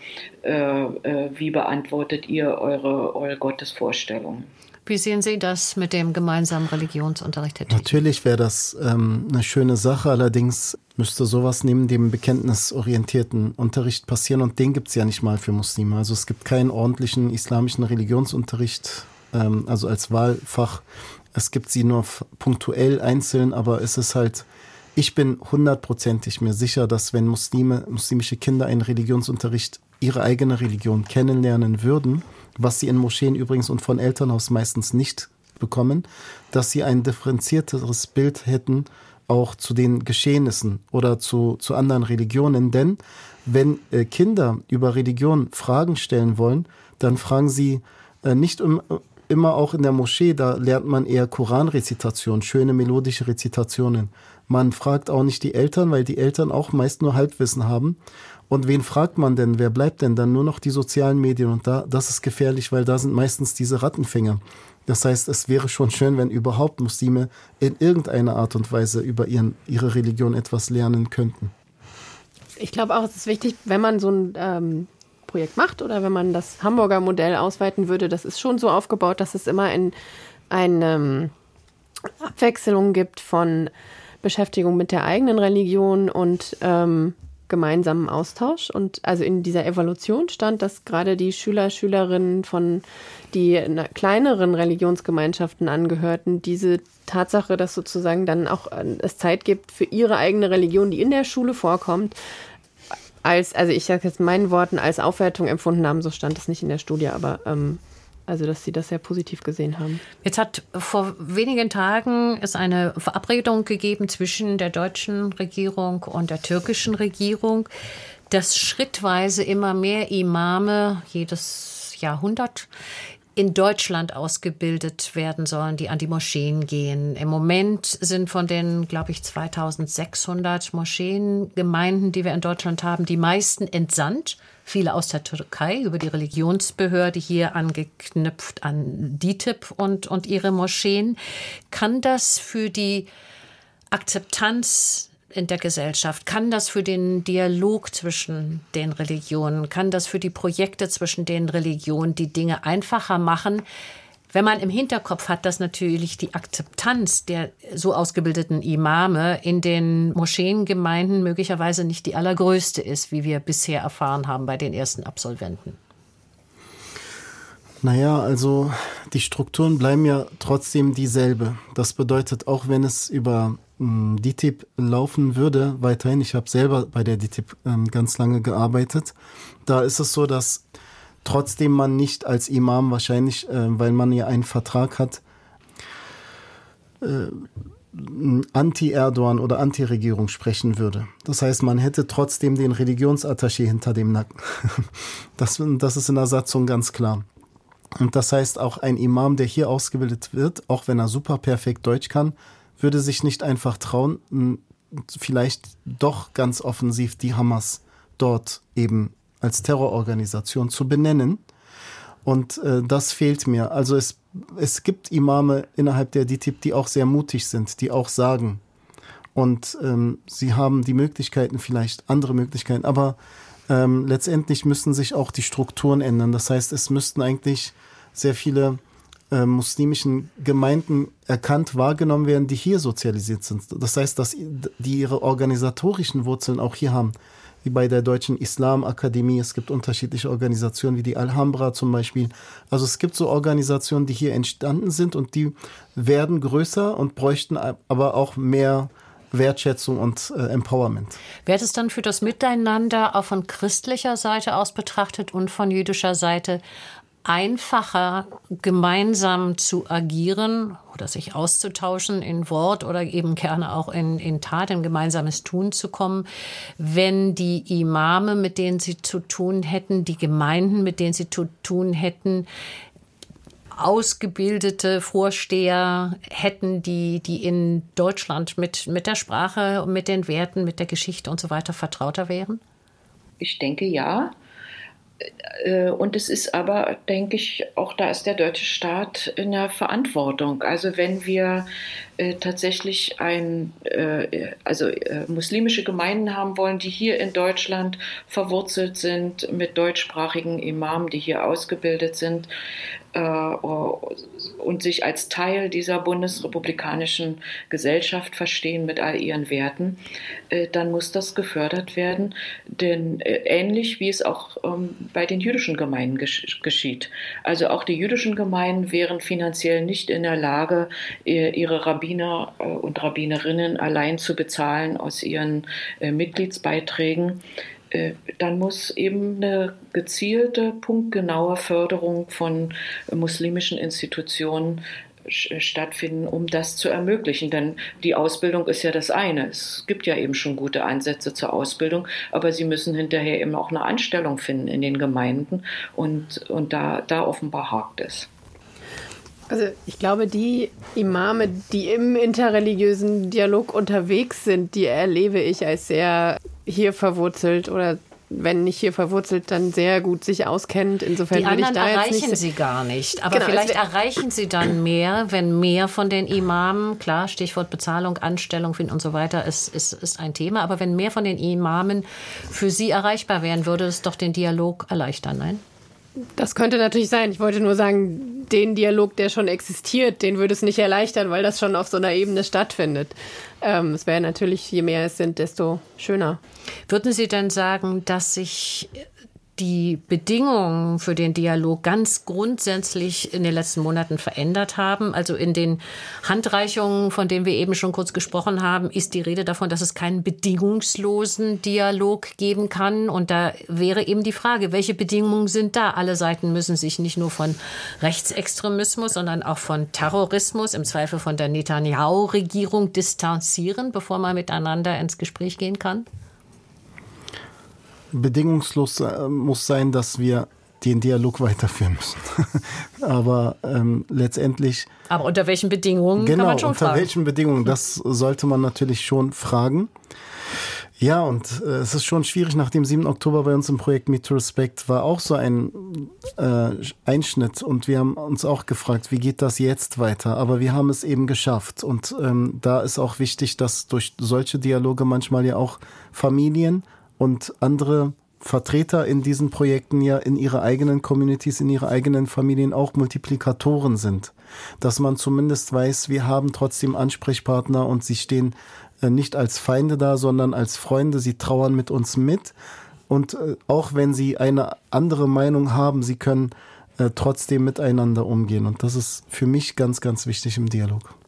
äh, äh, wie beantwortet ihr eure, eure Gottesvorstellungen. Wie sehen Sie das mit dem gemeinsamen Religionsunterricht? Herr Natürlich wäre das ähm, eine schöne Sache, allerdings müsste sowas neben dem bekenntnisorientierten Unterricht passieren und den gibt es ja nicht mal für Muslime. Also es gibt keinen ordentlichen islamischen Religionsunterricht, ähm, also als Wahlfach. Es gibt sie nur punktuell einzeln, aber es ist halt, ich bin hundertprozentig mir sicher, dass wenn Muslime, muslimische Kinder einen Religionsunterricht ihre eigene Religion kennenlernen würden, was sie in Moscheen übrigens und von Elternhaus meistens nicht bekommen, dass sie ein differenzierteres Bild hätten, auch zu den Geschehnissen oder zu, zu anderen Religionen. Denn wenn äh, Kinder über Religion Fragen stellen wollen, dann fragen sie äh, nicht um, immer auch in der Moschee, da lernt man eher Koranrezitation, schöne melodische Rezitationen. Man fragt auch nicht die Eltern, weil die Eltern auch meist nur Halbwissen haben. Und wen fragt man denn? Wer bleibt denn dann? Nur noch die sozialen Medien. Und da, das ist gefährlich, weil da sind meistens diese Rattenfänger. Das heißt, es wäre schon schön, wenn überhaupt Muslime in irgendeiner Art und Weise über ihren, ihre Religion etwas lernen könnten. Ich glaube auch, es ist wichtig, wenn man so ein ähm, Projekt macht oder wenn man das Hamburger Modell ausweiten würde, das ist schon so aufgebaut, dass es immer ein, eine ähm, Abwechslung gibt von Beschäftigung mit der eigenen Religion und ähm, gemeinsamen Austausch. Und also in dieser Evolution stand, dass gerade die Schüler, Schülerinnen von die kleineren Religionsgemeinschaften angehörten, diese Tatsache, dass sozusagen dann auch äh, es Zeit gibt für ihre eigene Religion, die in der Schule vorkommt, als, also ich sage jetzt meinen Worten, als Aufwertung empfunden haben. So stand es nicht in der Studie, aber ähm, also, dass Sie das sehr positiv gesehen haben. Jetzt hat vor wenigen Tagen es eine Verabredung gegeben zwischen der deutschen Regierung und der türkischen Regierung, dass schrittweise immer mehr Imame jedes Jahrhundert in Deutschland ausgebildet werden sollen, die an die Moscheen gehen. Im Moment sind von den, glaube ich, 2600 Moscheengemeinden, die wir in Deutschland haben, die meisten entsandt viele aus der Türkei über die Religionsbehörde hier angeknüpft an DITIB und, und ihre Moscheen. Kann das für die Akzeptanz in der Gesellschaft? Kann das für den Dialog zwischen den Religionen, kann das für die Projekte zwischen den Religionen die Dinge einfacher machen, wenn man im Hinterkopf hat, dass natürlich die Akzeptanz der so ausgebildeten Imame in den Moscheengemeinden möglicherweise nicht die allergrößte ist, wie wir bisher erfahren haben bei den ersten Absolventen. Naja, also die Strukturen bleiben ja trotzdem dieselbe. Das bedeutet, auch wenn es über ähm, DTIP laufen würde, weiterhin, ich habe selber bei der DTIP ähm, ganz lange gearbeitet, da ist es so, dass trotzdem man nicht als Imam wahrscheinlich, äh, weil man ja einen Vertrag hat, äh, Anti-Erdogan oder Anti-Regierung sprechen würde. Das heißt, man hätte trotzdem den Religionsattaché hinter dem Nacken. Das, das ist in der Satzung ganz klar. Und das heißt, auch ein Imam, der hier ausgebildet wird, auch wenn er super perfekt Deutsch kann, würde sich nicht einfach trauen, vielleicht doch ganz offensiv die Hamas dort eben als Terrororganisation zu benennen. Und äh, das fehlt mir. Also es, es gibt Imame innerhalb der DITIB, die auch sehr mutig sind, die auch sagen. Und ähm, sie haben die Möglichkeiten, vielleicht andere Möglichkeiten, aber ähm, letztendlich müssen sich auch die Strukturen ändern. Das heißt, es müssten eigentlich sehr viele äh, muslimischen Gemeinden erkannt, wahrgenommen werden, die hier sozialisiert sind. Das heißt, dass die ihre organisatorischen Wurzeln auch hier haben wie bei der Deutschen Islamakademie. Es gibt unterschiedliche Organisationen wie die Alhambra zum Beispiel. Also es gibt so Organisationen, die hier entstanden sind und die werden größer und bräuchten aber auch mehr Wertschätzung und äh, Empowerment. Wäre es dann für das Miteinander auch von christlicher Seite aus betrachtet und von jüdischer Seite einfacher, gemeinsam zu agieren oder sich auszutauschen in Wort oder eben gerne auch in, in Tat, in gemeinsames Tun zu kommen, wenn die Imame, mit denen sie zu tun hätten, die Gemeinden, mit denen sie zu tun hätten, ausgebildete Vorsteher hätten, die, die in Deutschland mit, mit der Sprache, mit den Werten, mit der Geschichte und so weiter vertrauter wären? Ich denke ja. Äh, und es ist aber, denke ich, auch da ist der deutsche Staat in der Verantwortung. Also wenn wir äh, tatsächlich ein, äh, also äh, muslimische Gemeinden haben wollen, die hier in Deutschland verwurzelt sind mit deutschsprachigen Imamen, die hier ausgebildet sind, äh, und sich als Teil dieser bundesrepublikanischen Gesellschaft verstehen mit all ihren Werten, äh, dann muss das gefördert werden. Denn äh, ähnlich wie es auch ähm, bei den jüdischen Gemeinden geschieht. Also auch die jüdischen Gemeinden wären finanziell nicht in der Lage, ihre Rabbiner und Rabbinerinnen allein zu bezahlen aus ihren Mitgliedsbeiträgen. Äh, dann muss eben eine gezielte, punktgenaue Förderung von muslimischen Institutionen stattfinden, um das zu ermöglichen. Denn die Ausbildung ist ja das eine. Es gibt ja eben schon gute Ansätze zur Ausbildung, aber sie müssen hinterher eben auch eine Anstellung finden in den Gemeinden und, und da, da offenbar hakt es. Also ich glaube, die Imame, die im interreligiösen Dialog unterwegs sind, die erlebe ich als sehr hier verwurzelt oder wenn nicht hier verwurzelt, dann sehr gut sich auskennt. Insofern die anderen ich da erreichen jetzt nicht sie gar nicht. Aber Genau, vielleicht es wär- erreichen sie dann mehr, wenn mehr von den Imamen, klar, Stichwort Bezahlung, Anstellung finden und so weiter, ist, ist, ist ein Thema. Aber wenn mehr von den Imamen für sie erreichbar wären, würde es doch den Dialog erleichtern, nein? Das könnte natürlich sein. Ich wollte nur sagen, den Dialog, der schon existiert, den würde es nicht erleichtern, weil das schon auf so einer Ebene stattfindet. Ähm, es wäre natürlich, je mehr es sind, desto schöner. Würden Sie denn sagen, dass sich die Bedingungen für den Dialog ganz grundsätzlich in den letzten Monaten verändert haben? Also in den Handreichungen, von denen wir eben schon kurz gesprochen haben, ist die Rede davon, dass es keinen bedingungslosen Dialog geben kann. Und da wäre eben die Frage, welche Bedingungen sind da? Alle Seiten müssen sich nicht nur von Rechtsextremismus, sondern auch von Terrorismus, im Zweifel von der Netanyahu-Regierung distanzieren, bevor man miteinander ins Gespräch gehen kann? Bedingungslos äh, muss sein, dass wir den Dialog weiterführen müssen. Aber ähm, letztendlich, Aber unter welchen Bedingungen genau, kann man schon unter fragen? welchen Bedingungen, das sollte man natürlich schon fragen. Ja, und äh, es ist schon schwierig, nach dem 7. Oktober bei uns im Projekt Meet to Respect war auch so ein äh, Einschnitt und wir haben uns auch gefragt, wie geht das jetzt weiter? Aber wir haben es eben geschafft und ähm, da ist auch wichtig, dass durch solche Dialoge manchmal ja auch Familien und andere Vertreter in diesen Projekten ja in ihre eigenen Communities, in ihre eigenen Familien auch Multiplikatoren sind. Dass man zumindest weiß, wir haben trotzdem Ansprechpartner und sie stehen äh, nicht als Feinde da, sondern als Freunde. Sie trauern mit uns mit. Und äh, auch wenn sie eine andere Meinung haben, sie können äh, trotzdem miteinander umgehen. Und das ist für mich ganz, ganz wichtig im Dialog.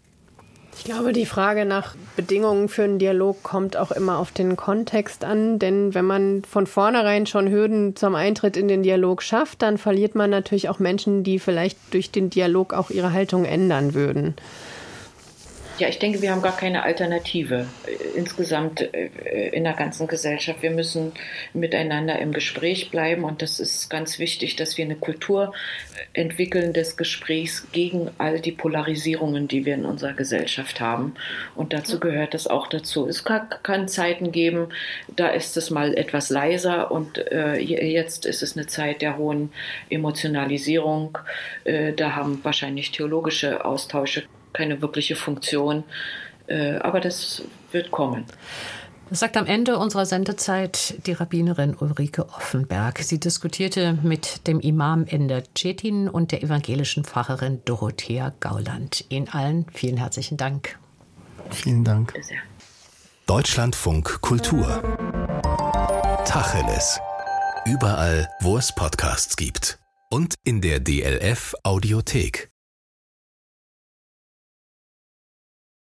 Ich glaube, die Frage nach Bedingungen für einen Dialog kommt auch immer auf den Kontext an, denn wenn man von vornherein schon Hürden zum Eintritt in den Dialog schafft, dann verliert man natürlich auch Menschen, die vielleicht durch den Dialog auch ihre Haltung ändern würden. Ja, ich denke, wir haben gar keine Alternative äh, insgesamt äh, in der ganzen Gesellschaft. Wir müssen miteinander im Gespräch bleiben und das ist ganz wichtig, dass wir eine Kultur äh, entwickeln des Gesprächs gegen all die Polarisierungen, die wir in unserer Gesellschaft haben. Und dazu gehört es auch dazu. Es kann, kann Zeiten geben, da ist es mal etwas leiser und äh, jetzt ist es eine Zeit der hohen Emotionalisierung. Äh, da haben wahrscheinlich theologische Austausche keine wirkliche Funktion. Äh, aber das wird kommen. Das sagt am Ende unserer Sendezeit die Rabbinerin Ulrike Offenberg. Sie diskutierte mit dem Imam Ender Cetin und der evangelischen Pfarrerin Dorothea Gauland. Ihnen allen vielen herzlichen Dank. Vielen Dank. Sehr. Deutschlandfunk Kultur. Tacheles. Überall, wo es Podcasts gibt. Und in der DLF Audiothek.